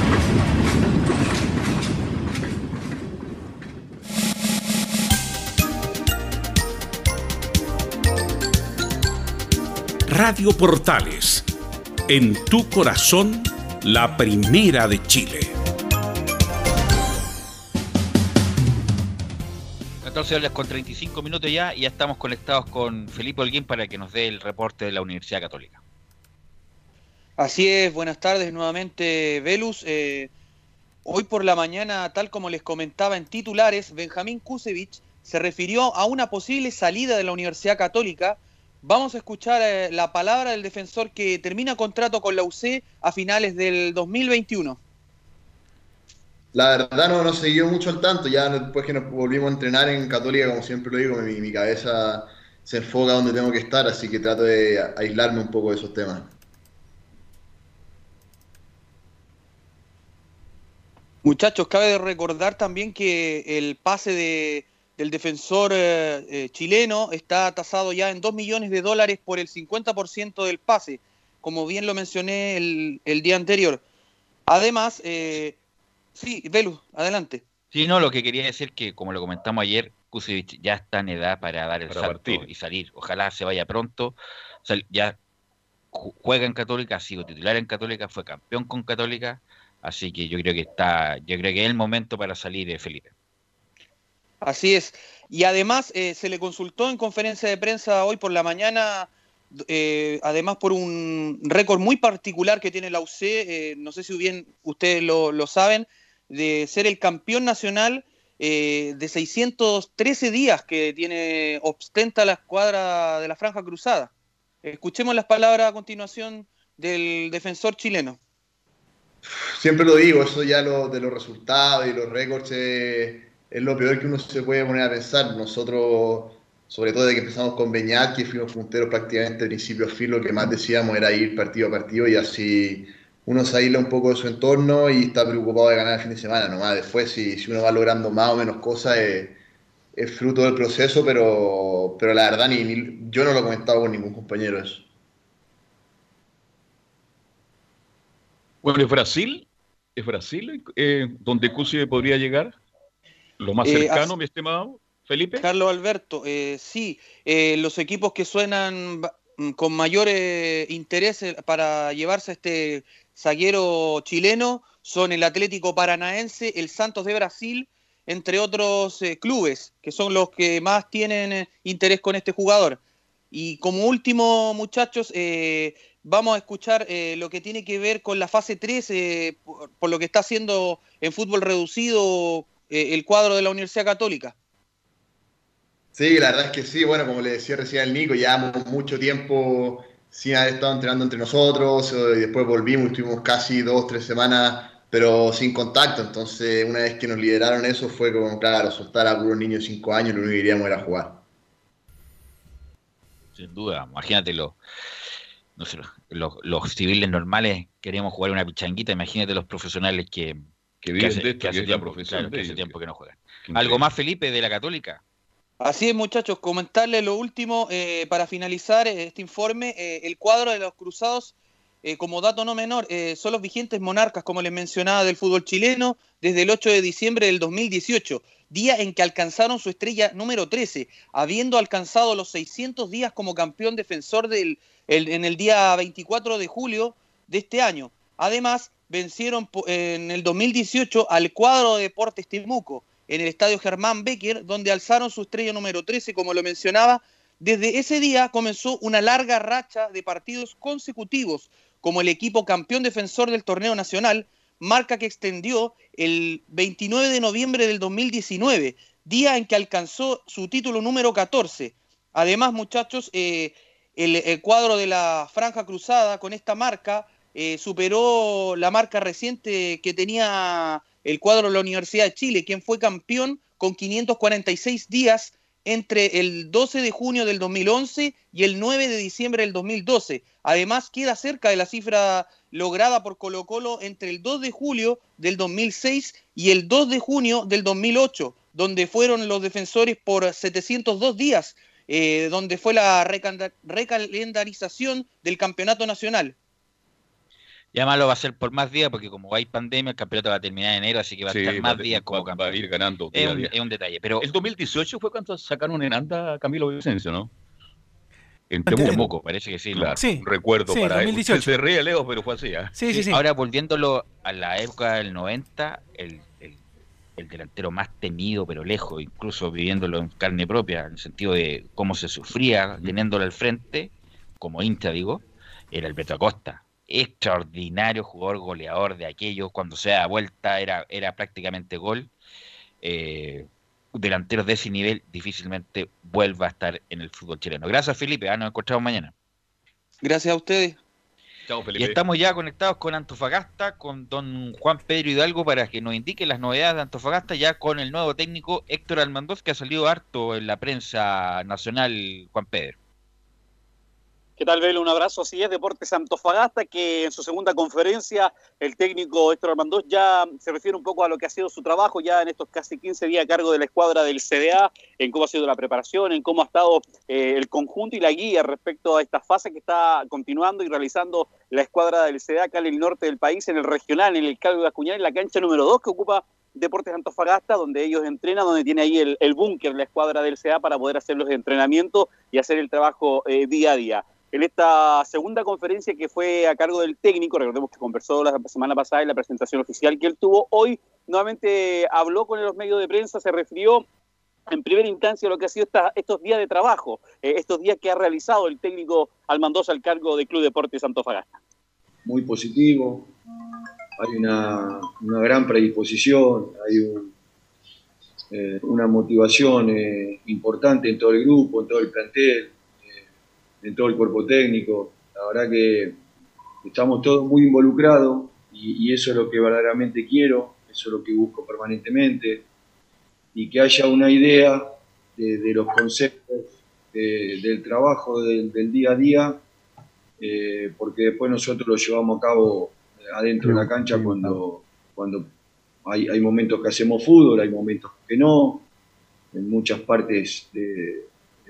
Radio Portales, en tu corazón, la primera de Chile. 14 horas con 35 minutos ya y ya estamos conectados con Felipe Holguín para que nos dé el reporte de la Universidad Católica. Así es, buenas tardes nuevamente, Velus. Eh, hoy por la mañana, tal como les comentaba en titulares, Benjamín Kusevich se refirió a una posible salida de la Universidad Católica. Vamos a escuchar eh, la palabra del defensor que termina contrato con la UC a finales del 2021. La verdad no, no seguí mucho al tanto, ya después que nos volvimos a entrenar en Católica, como siempre lo digo, mi, mi cabeza se enfoca donde tengo que estar, así que trato de aislarme un poco de esos temas. Muchachos, cabe recordar también que el pase de, del defensor eh, eh, chileno está tasado ya en 2 millones de dólares por el 50% del pase, como bien lo mencioné el, el día anterior. Además, eh, sí, Velus, adelante. Sí, no, lo que quería decir que, como lo comentamos ayer, Kusevich ya está en edad para dar el Para salto partir. y salir. Ojalá se vaya pronto. O sea, ya ju- juega en Católica, ha sido titular en Católica, fue campeón con Católica, así que yo creo que está, yo creo que es el momento para salir, eh, Felipe. Así es. Y además eh, se le consultó en conferencia de prensa hoy por la mañana, eh, además por un récord muy particular que tiene la UC, eh, no sé si bien ustedes lo, saben, de ser el campeón nacional eh, de 613 días que tiene ostenta la escuadra de la Franja Cruzada. Escuchemos las palabras a continuación del defensor chileno. Siempre lo digo, eso ya lo, de los resultados y los récords es lo peor que uno se puede poner a pensar. Nosotros, sobre todo desde que empezamos con Beñat, que fuimos punteros prácticamente de principio a fin, lo que más decíamos era ir partido a partido y así uno se aísla un poco de su entorno y está preocupado de ganar el fin de semana. Nomás después, si, uno va logrando más o menos cosas, es fruto del proceso, pero, pero la verdad, ni, ni- yo no lo he comentado con ningún compañero eso. Bueno, ¿es Brasil? ¿Es Brasil eh, donde Cusi podría llegar? Lo más Eh, cercano, mi estimado Felipe. Carlos Alberto, eh, sí, eh, los equipos que suenan mm, con mayor interés para llevarse a este zaguero chileno son el Atlético Paranaense, el Santos de Brasil, entre otros eh, clubes, que son los que más tienen interés con este jugador. Y como último, muchachos, vamos a escuchar eh, lo que tiene que ver con la fase 3, eh, por, por lo que está haciendo en fútbol reducido eh, el cuadro de la Universidad Católica. Sí, la verdad es que sí. Bueno, como le decía recién al Nico, llevamos mucho tiempo sin haber estado entrenando entre nosotros eh, y después volvimos y estuvimos casi dos, tres semanas, pero sin contacto. Entonces, una vez que nos lideraron eso, fue como, claro, soltar a puros niños de cinco años, lo único que queríamos era jugar. Sin duda, imagínate los, no sé, los, los civiles normales queremos jugar una pichanguita, imagínate los profesionales que, Que viven hace- de esto, que es la tiempo- profesión claro, de que hace ellos, tiempo que no juegan. ¿Algo más, Felipe, de la Católica? Así es, muchachos, comentarles lo último eh, para finalizar eh, este informe. eh, el cuadro de los Cruzados, eh, como dato no menor, eh, son los vigentes monarcas, como les mencionaba, del fútbol chileno desde el 8 de diciembre del 2018, día en que alcanzaron su estrella número 13, habiendo alcanzado los 600 días como campeón defensor del, el- en el día 24 de julio de este año. Además, vencieron en el 2018 al cuadro de Deportes Temuco en el estadio Germán Becker, donde alzaron su estrella número 13, como lo mencionaba. Desde ese día comenzó una larga racha de partidos consecutivos como el equipo campeón defensor del torneo nacional, marca que extendió el 29 de noviembre del 2019, día en que alcanzó su título número 14. Además, muchachos, eh, el cuadro de la Franja Cruzada con esta marca eh, superó la marca reciente que tenía el cuadro de la Universidad de Chile, quien fue campeón con 546 días entre el 12 de junio del 2011 y el 9 de diciembre del 2012. Además, queda cerca de la cifra lograda por Colo Colo entre el 2 de julio del 2006 y el 2 de junio del 2008, donde fueron los defensores por 702 días, eh, donde fue la recalendarización del campeonato nacional. Y además lo va a hacer por más días porque como hay pandemia, el campeonato va a terminar en enero, así que va a Sí, estar más días como va- campeón. va a ir ganando Es un, día. es un detalle, pero El 2018 fue cuando sacaron en anda a Camilo Vicencio, ¿no? En Temuco. parece que sí. Claro, Sí, un recuerdo sí, para él. 2018. Usted se ríe, Leo, pero fue así, ¿ah? Ahora volviéndolo a la época del 90, el, el- el delantero más temido, pero lejos, incluso viviéndolo en carne propia, en el sentido de cómo se sufría teniéndolo al frente, como hincha digo, era Alberto Acosta. Extraordinario jugador goleador de aquellos, cuando se da vuelta era, era prácticamente gol. Eh, delanteros de ese nivel difícilmente vuelva a estar en el fútbol chileno. Gracias Felipe, ah, nos encontramos mañana. Gracias a ustedes. Chao, Y estamos ya conectados con Antofagasta, con don Juan Pedro Hidalgo para que nos indique las novedades de Antofagasta, ya con el nuevo técnico Héctor Almandoz, que ha salido harto en la prensa nacional, Juan Pedro. ¿Qué tal, Velo? Un abrazo. Así es, Deportes Antofagasta, que en su segunda conferencia el técnico Héctor Armandós ya se refiere un poco a lo que ha sido su trabajo ya en estos casi 15 días a cargo de la escuadra del CDA, en cómo ha sido la preparación, en cómo ha estado eh, el conjunto y la guía respecto a esta fase que está continuando y realizando la escuadra del CDA acá en el norte del país, en el regional, en el Calvo de Acuñal, en la cancha número 2 que ocupa Deportes Antofagasta, donde ellos entrenan, donde tiene ahí el, búnker, la escuadra del CDA para poder hacer los entrenamientos y hacer el trabajo eh, día a día en esta segunda conferencia que fue a cargo del técnico, recordemos que conversó la semana pasada en la presentación oficial que él tuvo, hoy nuevamente habló con los medios de prensa, se refirió en primera instancia a lo que ha sido estos días de trabajo, eh, estos días que ha realizado el técnico Almandosa al cargo del Club Deportes Antofagasta. muy positivo, hay una, gran predisposición, hay un, eh, una motivación eh, importante en todo el grupo, en todo el plantel, en todo el cuerpo técnico. La verdad que estamos todos muy involucrados y, y eso es lo que verdaderamente quiero, eso es lo que busco permanentemente y que haya una idea de, de los conceptos de- del trabajo del, del día a día eh, porque después nosotros lo llevamos a cabo adentro de la cancha cuando, cuando hay, hay momentos que hacemos fútbol, hay momentos que no, en muchas partes de,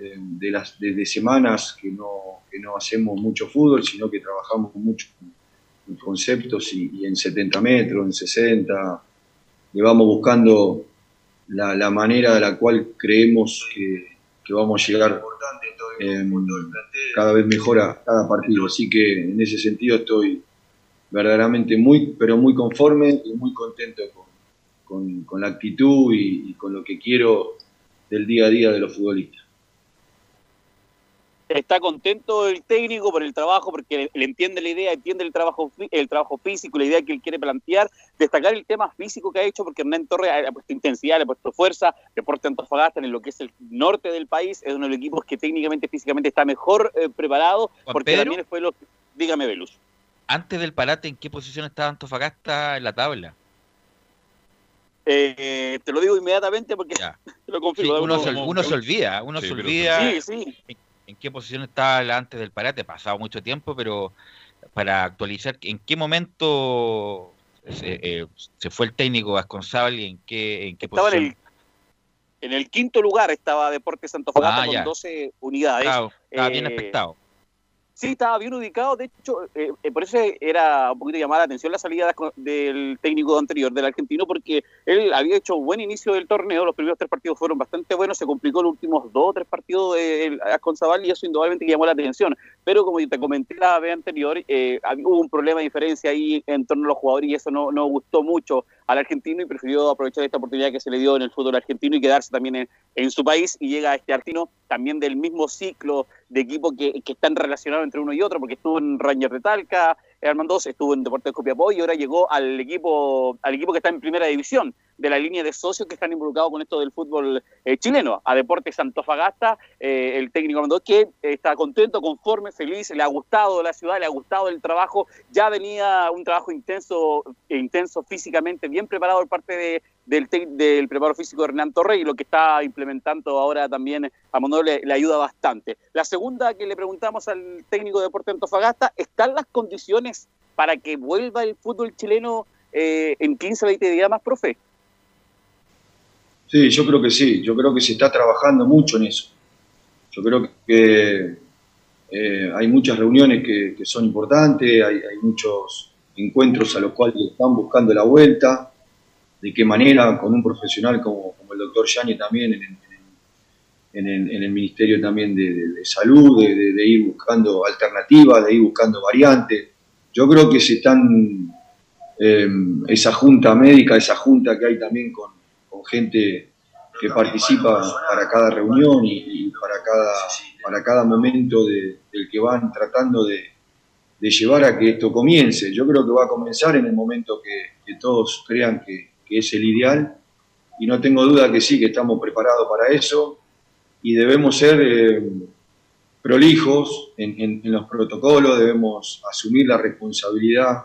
de- las de, de semanas que no, que no hacemos mucho fútbol, sino que trabajamos mucho en conceptos y, y en 70 metros, en 60, y vamos buscando la, la manera de la cual creemos que, que vamos a llegar eh, cada vez mejor a cada partido. Así que en ese sentido estoy verdaderamente muy, pero muy conforme y muy contento con, con- con la actitud y, y con lo que quiero del día a día de los futbolistas. Está contento el técnico por el trabajo, porque le entiende la idea, entiende el trabajo, el trabajo físico, la idea que él quiere plantear, destacar el tema físico que ha hecho, porque Hernán Torres ha puesto intensidad, le ha puesto fuerza, Deporte Antofagasta en lo que es el norte del país, es uno de los equipos que técnicamente, físicamente está mejor eh, preparado, Juan porque Pedro. también fue lo Dígame, Velus. Antes del parate, ¿en qué posición estaba Antofagasta en la tabla? Eh, te lo digo inmediatamente porque te lo Sí, confirmo. uno, se, un- uno se olvida, uno Sí, se olvida Sí, sí. En, en qué posición estaba antes del parate, pasado mucho tiempo, pero para actualizar, ¿en qué momento se, eh, se fue el técnico Vasconcelos y en qué, en qué Estaba en posición? el, en el quinto lugar estaba Deportes Antofagasta Ah, con ya. 12 unidades. Estaba, estaba bien Eh, expectado. Sí, estaba bien ubicado. De hecho, eh, eh, por eso era un poquito llamada la atención la salida de- del técnico anterior, del argentino, porque él había hecho buen inicio del torneo. Los primeros tres partidos fueron bastante buenos. Se complicó los últimos dos o tres partidos de Asconzabal y eso indudablemente llamó la atención. Pero como te comenté la vez anterior, eh, hubo un problema de diferencia ahí en torno a los jugadores y eso no, no gustó mucho al argentino y prefirió aprovechar esta oportunidad que se le dio en el fútbol argentino y quedarse también en, su país. Y llega este argentino también del mismo ciclo de equipo que, están relacionados entre uno y otro, porque estuvo en Rangers de Talca, Armandos estuvo en Deportes Copiapó y ahora llegó al equipo, al equipo que está en primera división de la línea de socios que están involucrados con esto del fútbol eh, chileno. A Deportes Antofagasta, eh, el técnico que está contento, conforme, feliz, le ha gustado la ciudad, le ha gustado el trabajo. Ya venía un trabajo intenso, intenso físicamente, bien preparado por parte de, del, del físico de Hernán Torre y lo que está implementando ahora también a le, le, ayuda bastante. La segunda que le preguntamos al técnico de Deportes Antofagasta, ¿están las condiciones para que vuelva el fútbol chileno eh, en 15, 20 días más, profe? Sí, yo creo que sí, yo creo que se está trabajando mucho en eso. Yo creo que eh, hay muchas reuniones que, son importantes, hay, muchos encuentros a los cuales están buscando la vuelta, de qué manera con un profesional como, el doctor Yani también en, el, Ministerio también de, Salud, de, de, ir buscando alternativas, de ir buscando variantes. Yo creo que se están, eh, esa junta médica, esa junta que hay también con, gente que participa para cada reunión y, para, cada, para cada momento de, del que van tratando de, llevar a que esto comience. Yo creo que va a comenzar en el momento que, todos crean que, es el ideal y no tengo duda que sí, que estamos preparados para eso y debemos ser eh, prolijos en, los protocolos, debemos asumir la responsabilidad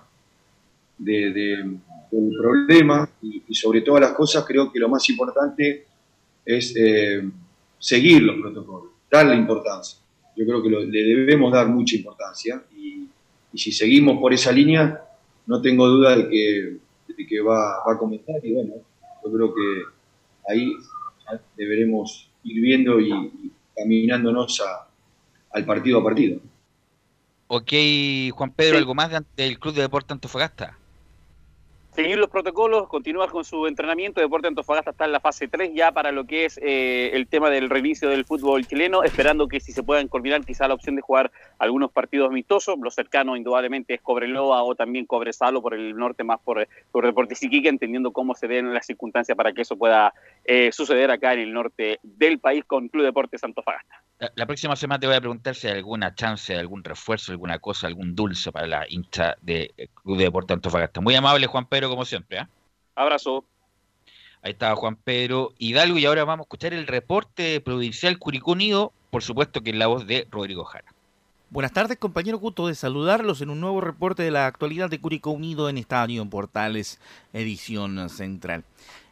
de del problema y, y, sobre todas las cosas creo que lo más importante es eh, seguir los protocolos, darle importancia. Yo creo que lo, le debemos dar mucha importancia y, y, si seguimos por esa línea, no tengo duda de que, de que va, va, a comenzar y bueno, yo creo que ahí deberemos ir viendo y, y caminándonos a, al partido a partido. Ok, Juan Pedro. ¿algo más del Club de Deporte Antofagasta? Seguir los protocolos, continuar con su entrenamiento. Deporte Antofagasta está en la fase 3 ya para lo que es eh, el tema del reinicio del fútbol chileno, esperando que si se puedan coordinar quizá la opción de jugar algunos partidos amistosos. Lo cercano indudablemente es Cobreloa o también Cobresalo por el norte, más por, por Deportes Iquique, entendiendo cómo se den las circunstancias para que eso pueda eh, suceder acá en el norte del país con Club Deportes Antofagasta. La, la, próxima semana te voy a preguntar si hay alguna chance, algún refuerzo, alguna cosa, algún dulce para la hincha de Club de Deportes Antofagasta. Muy amable, Juan Pedro como siempre. ¿eh? Abrazo. Ahí estaba Juan Pedro Hidalgo y ahora vamos a escuchar el reporte provincial Curicó Unido, por supuesto que es la voz de Rodrigo Jara. Buenas tardes, compañero. Gusto de saludarlos en un nuevo reporte de la actualidad de Curicó Unido en Estadio en Portales, edición central.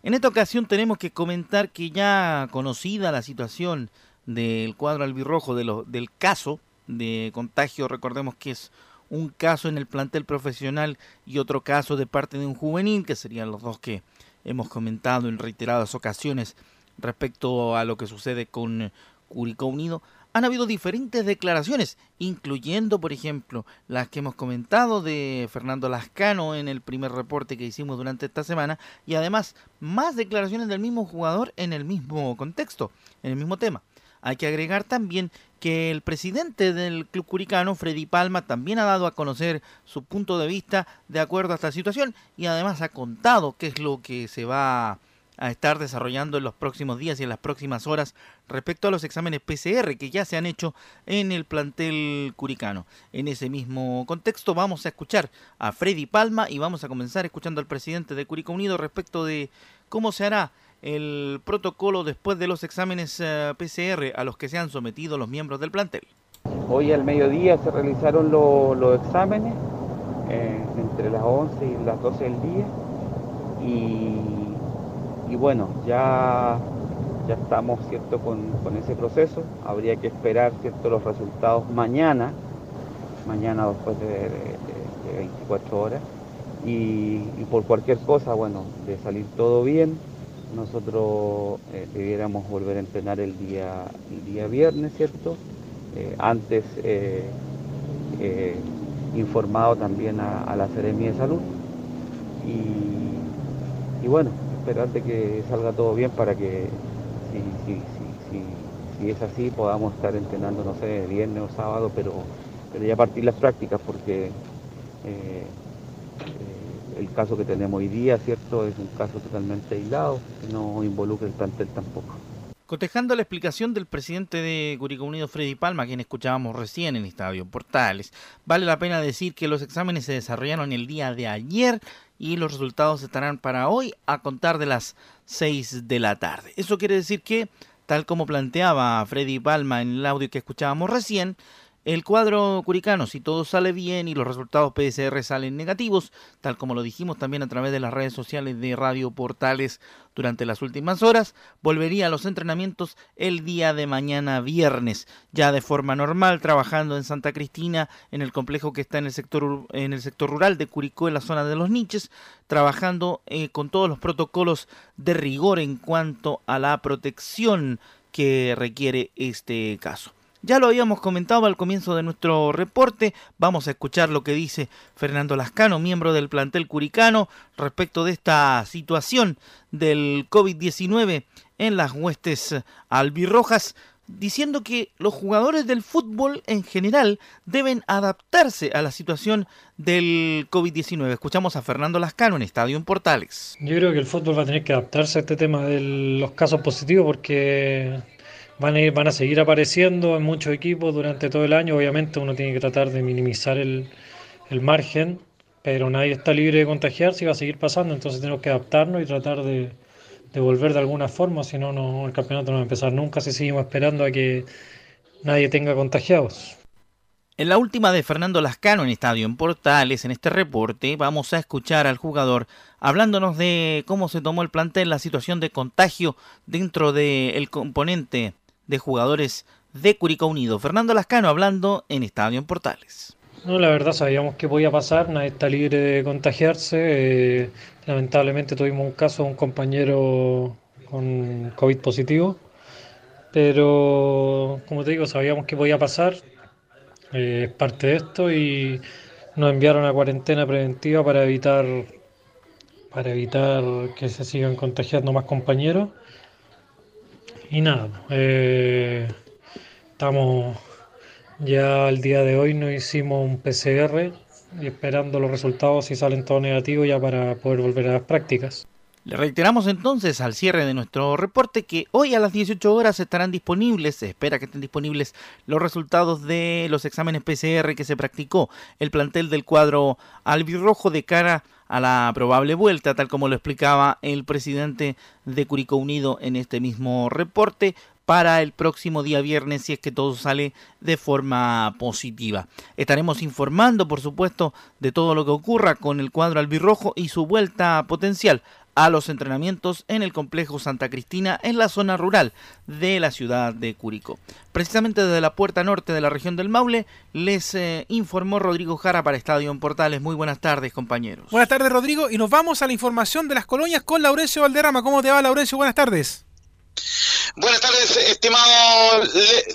En esta ocasión tenemos que comentar que ya conocida la situación del cuadro albirrojo de lo, del caso de contagio, recordemos que es un caso en el plantel profesional y otro caso de parte de un juvenil, que serían los dos que hemos comentado en reiteradas ocasiones respecto a lo que sucede con Curicó Unido, han habido diferentes declaraciones, incluyendo, por ejemplo, las que hemos comentado de Fernando Lascano en el primer reporte que hicimos durante esta semana, y además más declaraciones del mismo jugador en el mismo contexto, en el mismo tema. Hay que agregar también que el presidente del Club Curicano, Freddy Palma, también ha dado a conocer su punto de vista de acuerdo a esta situación y además ha contado qué es lo que se va a estar desarrollando en los próximos días y en las próximas horas respecto a los exámenes PCR que ya se han hecho en el plantel curicano. En ese mismo contexto vamos a escuchar a Freddy Palma y vamos a comenzar escuchando al presidente de Curicó Unido respecto de cómo se hará el protocolo después de los exámenes uh, PCR a los que se han sometido los miembros del plantel. Hoy al mediodía se realizaron lo, los exámenes eh, entre las 11 y las 12 del día y, y bueno, ya, ya estamos cierto con, con, ese proceso. Habría que esperar cierto los resultados mañana, mañana después de, de, de 24 horas. Y por cualquier cosa, bueno, de salir todo bien, nosotros eh, debiéramos volver a entrenar el día, el día viernes, ¿cierto? Eh, antes eh, informado también a, a, la Seremia de Salud. Y, y, bueno, esperar de que salga todo bien para que si, si, si, si, es así podamos estar entrenando, no sé, viernes o sábado, pero, pero ya partir las prácticas porque el caso que tenemos hoy día, ¿cierto? Es un caso totalmente aislado, que no involucra el plantel tampoco. Cotejando la explicación del presidente de Curicó Unido, Freddy Palma, quien escuchábamos recién en Estadio Portales, vale la pena decir que los exámenes se desarrollaron el día de ayer y los resultados estarán para hoy a contar de las 6 de la tarde. Eso quiere decir que, tal como planteaba Freddy Palma en el audio que escuchábamos recién, el cuadro curicano, si todo sale bien y los resultados PSR salen negativos, tal como lo dijimos también a través de las redes sociales de Radio Portales durante las últimas horas, volvería a los entrenamientos el día de mañana viernes, ya de forma normal, trabajando en Santa Cristina, en el complejo que está en el sector, en el sector rural de Curicó, en la zona de los niches, trabajando eh, con todos los protocolos de rigor en cuanto a la protección que requiere este caso. Ya lo habíamos comentado al comienzo de nuestro reporte, vamos a escuchar lo que dice Fernando Lascano, miembro del plantel curicano, respecto de esta situación del COVID-19 en las huestes albirrojas, diciendo que los jugadores del fútbol en general deben adaptarse a la situación del COVID-19. Escuchamos a Fernando Lascano en Estadio en Portales. Yo creo que el fútbol va a tener que adaptarse a este tema de los casos positivos porque van a, ir, van a seguir apareciendo en muchos equipos durante todo el año. Obviamente uno tiene que tratar de minimizar el, el margen, pero nadie está libre de contagiarse y va a seguir pasando, entonces tenemos que adaptarnos y tratar de, de volver de alguna forma, si no, no, el campeonato no va a empezar nunca si seguimos esperando a que nadie tenga contagiados. En la última de Fernando Lascano en Estadio en Portales, en este reporte, vamos a escuchar al jugador hablándonos de cómo se tomó el plantel, la situación de contagio dentro del componente de jugadores de Curicó Unido. Fernando Lascano hablando en Estadio en Portales. No, la verdad sabíamos que podía pasar, nadie está libre de contagiarse. Eh, lamentablemente tuvimos un caso de un compañero con COVID positivo, pero como te digo, sabíamos que podía pasar, eh, es parte de esto y nos enviaron a cuarentena preventiva para evitar para evitar que se sigan contagiando más compañeros. Y nada, eh, estamos ya al día de hoy nos hicimos un PCR y esperando los resultados si salen todos negativos ya para poder volver a las prácticas. Le reiteramos entonces al cierre de nuestro reporte que hoy a las 18 horas estarán disponibles, se espera que estén disponibles los resultados de los exámenes PCR que se practicó el plantel del cuadro albirrojo de cara a la probable vuelta, tal como lo explicaba el presidente de Curicó Unido en este mismo reporte para el próximo día viernes si es que todo sale de forma positiva. Estaremos informando, por supuesto, de todo lo que ocurra con el cuadro albirrojo y su vuelta potencial a los entrenamientos en el complejo Santa Cristina en la zona rural de la ciudad de Curicó. Precisamente desde la puerta norte de la región del Maule les eh, informó Rodrigo Jara para Estadio en Portales. Muy buenas tardes compañeros. Buenas tardes Rodrigo y nos vamos a la información de las colonias con Laurencio Valderrama. ¿Cómo te va Laurencio? Buenas tardes. Buenas tardes, estimado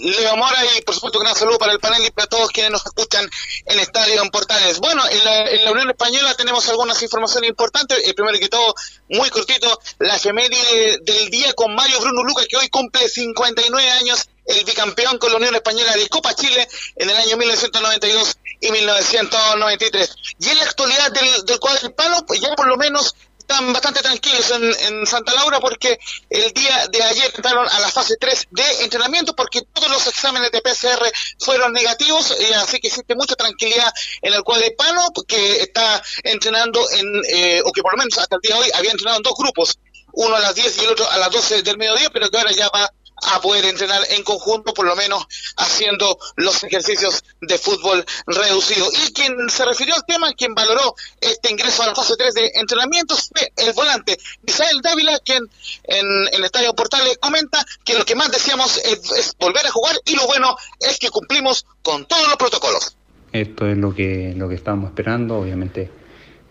Leo Mora, y por supuesto un gran saludo para el panel y para todos quienes nos escuchan en Estadio en Portales. Bueno, en la, Unión Española tenemos algunas informaciones importantes. El primero que todo, muy cortito, la efeméride del día con Mario Bruno Lucas, que hoy cumple 59 años, el bicampeón con la Unión Española de Copa Chile en el año 1992 y 1993. Y en la actualidad del, del cuadro hispano, pues ya por lo menos están bastante tranquilos en, Santa Laura porque el día de ayer entraron a la fase 3 de entrenamiento porque todos los exámenes de PCR fueron negativos, y así que existe mucha tranquilidad en el cual de Pano que está entrenando en, eh, o que por lo menos hasta el día de hoy había entrenado en dos grupos, uno a las 10 y el otro a las 12 del mediodía, pero que ahora ya va a poder entrenar en conjunto, por lo menos haciendo los ejercicios de fútbol reducido. Y quien se refirió al tema, quien valoró este ingreso a la fase 3 de entrenamientos, fue el volante Misael Dávila, quien en, el Estadio Portales comenta que lo que más deseamos es, volver a jugar y lo bueno es que cumplimos con todos los protocolos. Esto es lo que, lo que estábamos esperando, obviamente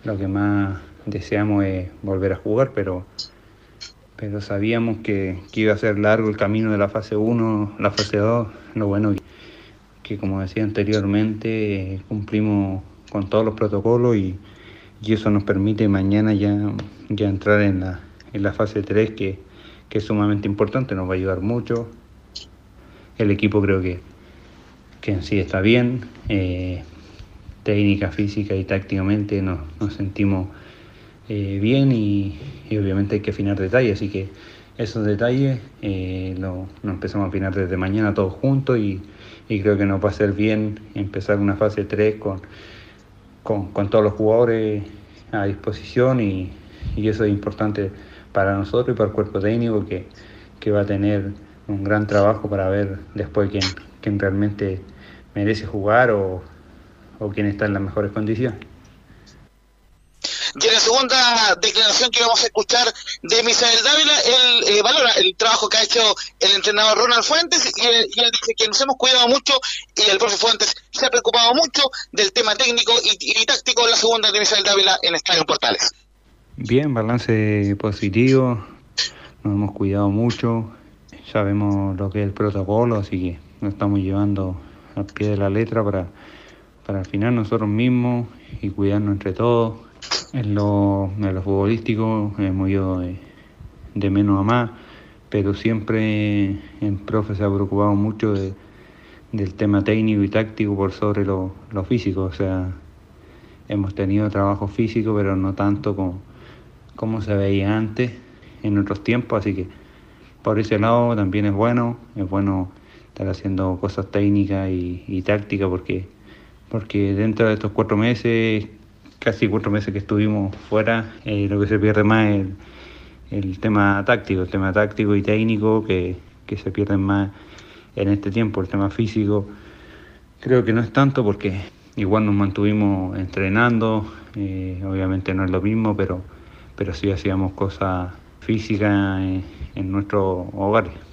lo que más deseamos es volver a jugar, pero pero sabíamos que, iba a ser largo el camino de la fase 1, la fase 2. Lo bueno que, como decía anteriormente, cumplimos con todos los protocolos y, eso nos permite mañana ya, ya entrar en la, en la fase 3, que, es sumamente importante, nos va a ayudar mucho. El equipo creo que, que en sí está bien, eh, técnica, física y tácticamente nos sentimos eh, bien y, obviamente hay que afinar detalles, así que esos detalles, eh, lo empezamos a afinar desde mañana todos juntos y, y creo que nos va a ser bien empezar una fase 3 con, con, con todos los jugadores a disposición y, y eso es importante para nosotros y para el cuerpo técnico que, que va a tener un gran trabajo para ver después quién, quién realmente merece jugar o, o quién está en las mejores condiciones. Y en la segunda declaración que vamos a escuchar de Misael Dávila, él eh, valora el trabajo que ha hecho el entrenador Ronald Fuentes y, él- dice que nos hemos cuidado mucho y el profe Fuentes se ha preocupado mucho del tema técnico y, táctico en la segunda de Misael Dávila en Estadio Portales. Bien, balance positivo, nos hemos cuidado mucho, sabemos lo que es el protocolo, así que nos estamos llevando al pie de la letra para, para al final nosotros mismos y cuidarnos entre todos. En lo, en lo futbolístico hemos ido de, de menos a más, pero siempre el profe se ha preocupado mucho de- del tema técnico y táctico por sobre lo, lo físico, o sea, hemos tenido trabajo físico, pero no tanto como, como se veía antes, en otros tiempos, así que por ese lado también es bueno, es bueno estar haciendo cosas técnicas y, y tácticas porque, porque dentro de estos cuatro meses, casi cuatro meses que estuvimos fuera, eh, lo que se pierde más es el, el tema táctico, el tema táctico y técnico que, que se pierden más en este tiempo, el tema físico creo que no es tanto porque igual nos mantuvimos entrenando, eh, obviamente no es lo mismo, pero, pero sí hacíamos cosas físicas en, en nuestros hogares.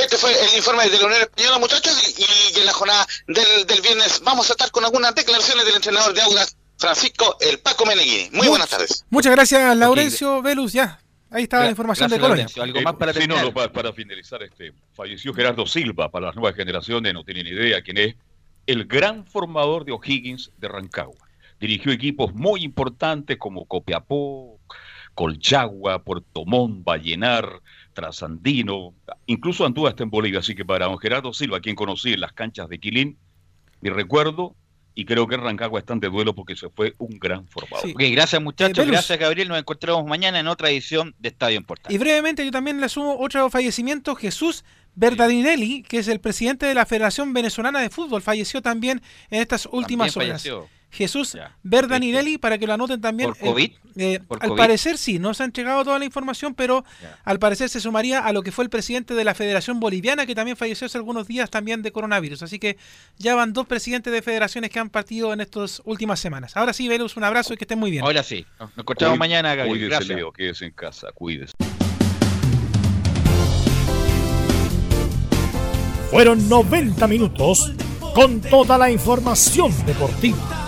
Este fue el informe de la Unión Española, muchachos, y, y en la jornada del, del viernes vamos a estar con algunas declaraciones del entrenador de Audas, Francisco El Paco Meneghini. Muy buenas tardes. Muchas gracias, Laurencio Velus. Ya, ahí está la información de Colonia. Eh, sí, no, no, para, para finalizar, este, falleció Gerardo Silva, para las nuevas generaciones no tienen idea quién es, el gran formador de O'Higgins de Rancagua. Dirigió equipos muy importantes como Copiapó, Colchagua, Puerto Montt, Vallenar, Trasandino, incluso anduvo hasta en Bolivia, así que para don Gerardo Silva, quien conocí en las canchas de Quilín, mi recuerdo, y creo que en Rancagua están de duelo porque se fue un gran formador. Ok, gracias muchachos, Eh, gracias Gabriel, nos encontramos mañana en otra edición de Estadio en Portal. Y brevemente yo también le sumo otro fallecimiento, Jesús Berdadinelli, que es el presidente de la Federación Venezolana de Fútbol, falleció también en estas últimas horas. falleció. Jesús Berdaninelli, para que lo anoten también. ¿Por COVID? Eh, eh, ¿Por al COVID? parecer sí, no se ha entregado toda la información, pero al parecer se sumaría a lo que fue el presidente de la Federación Boliviana, que también falleció hace algunos días también de coronavirus. Así que ya van dos presidentes de federaciones que han partido en estas últimas semanas. Ahora sí, Velus, un abrazo y que estén muy bien. Ahora sí, nos encontramos Cuí- mañana, Gabriel. Cuídese, Gracias. Leo, quédese en casa, cuídese. Fueron 90 minutos con toda la información deportiva.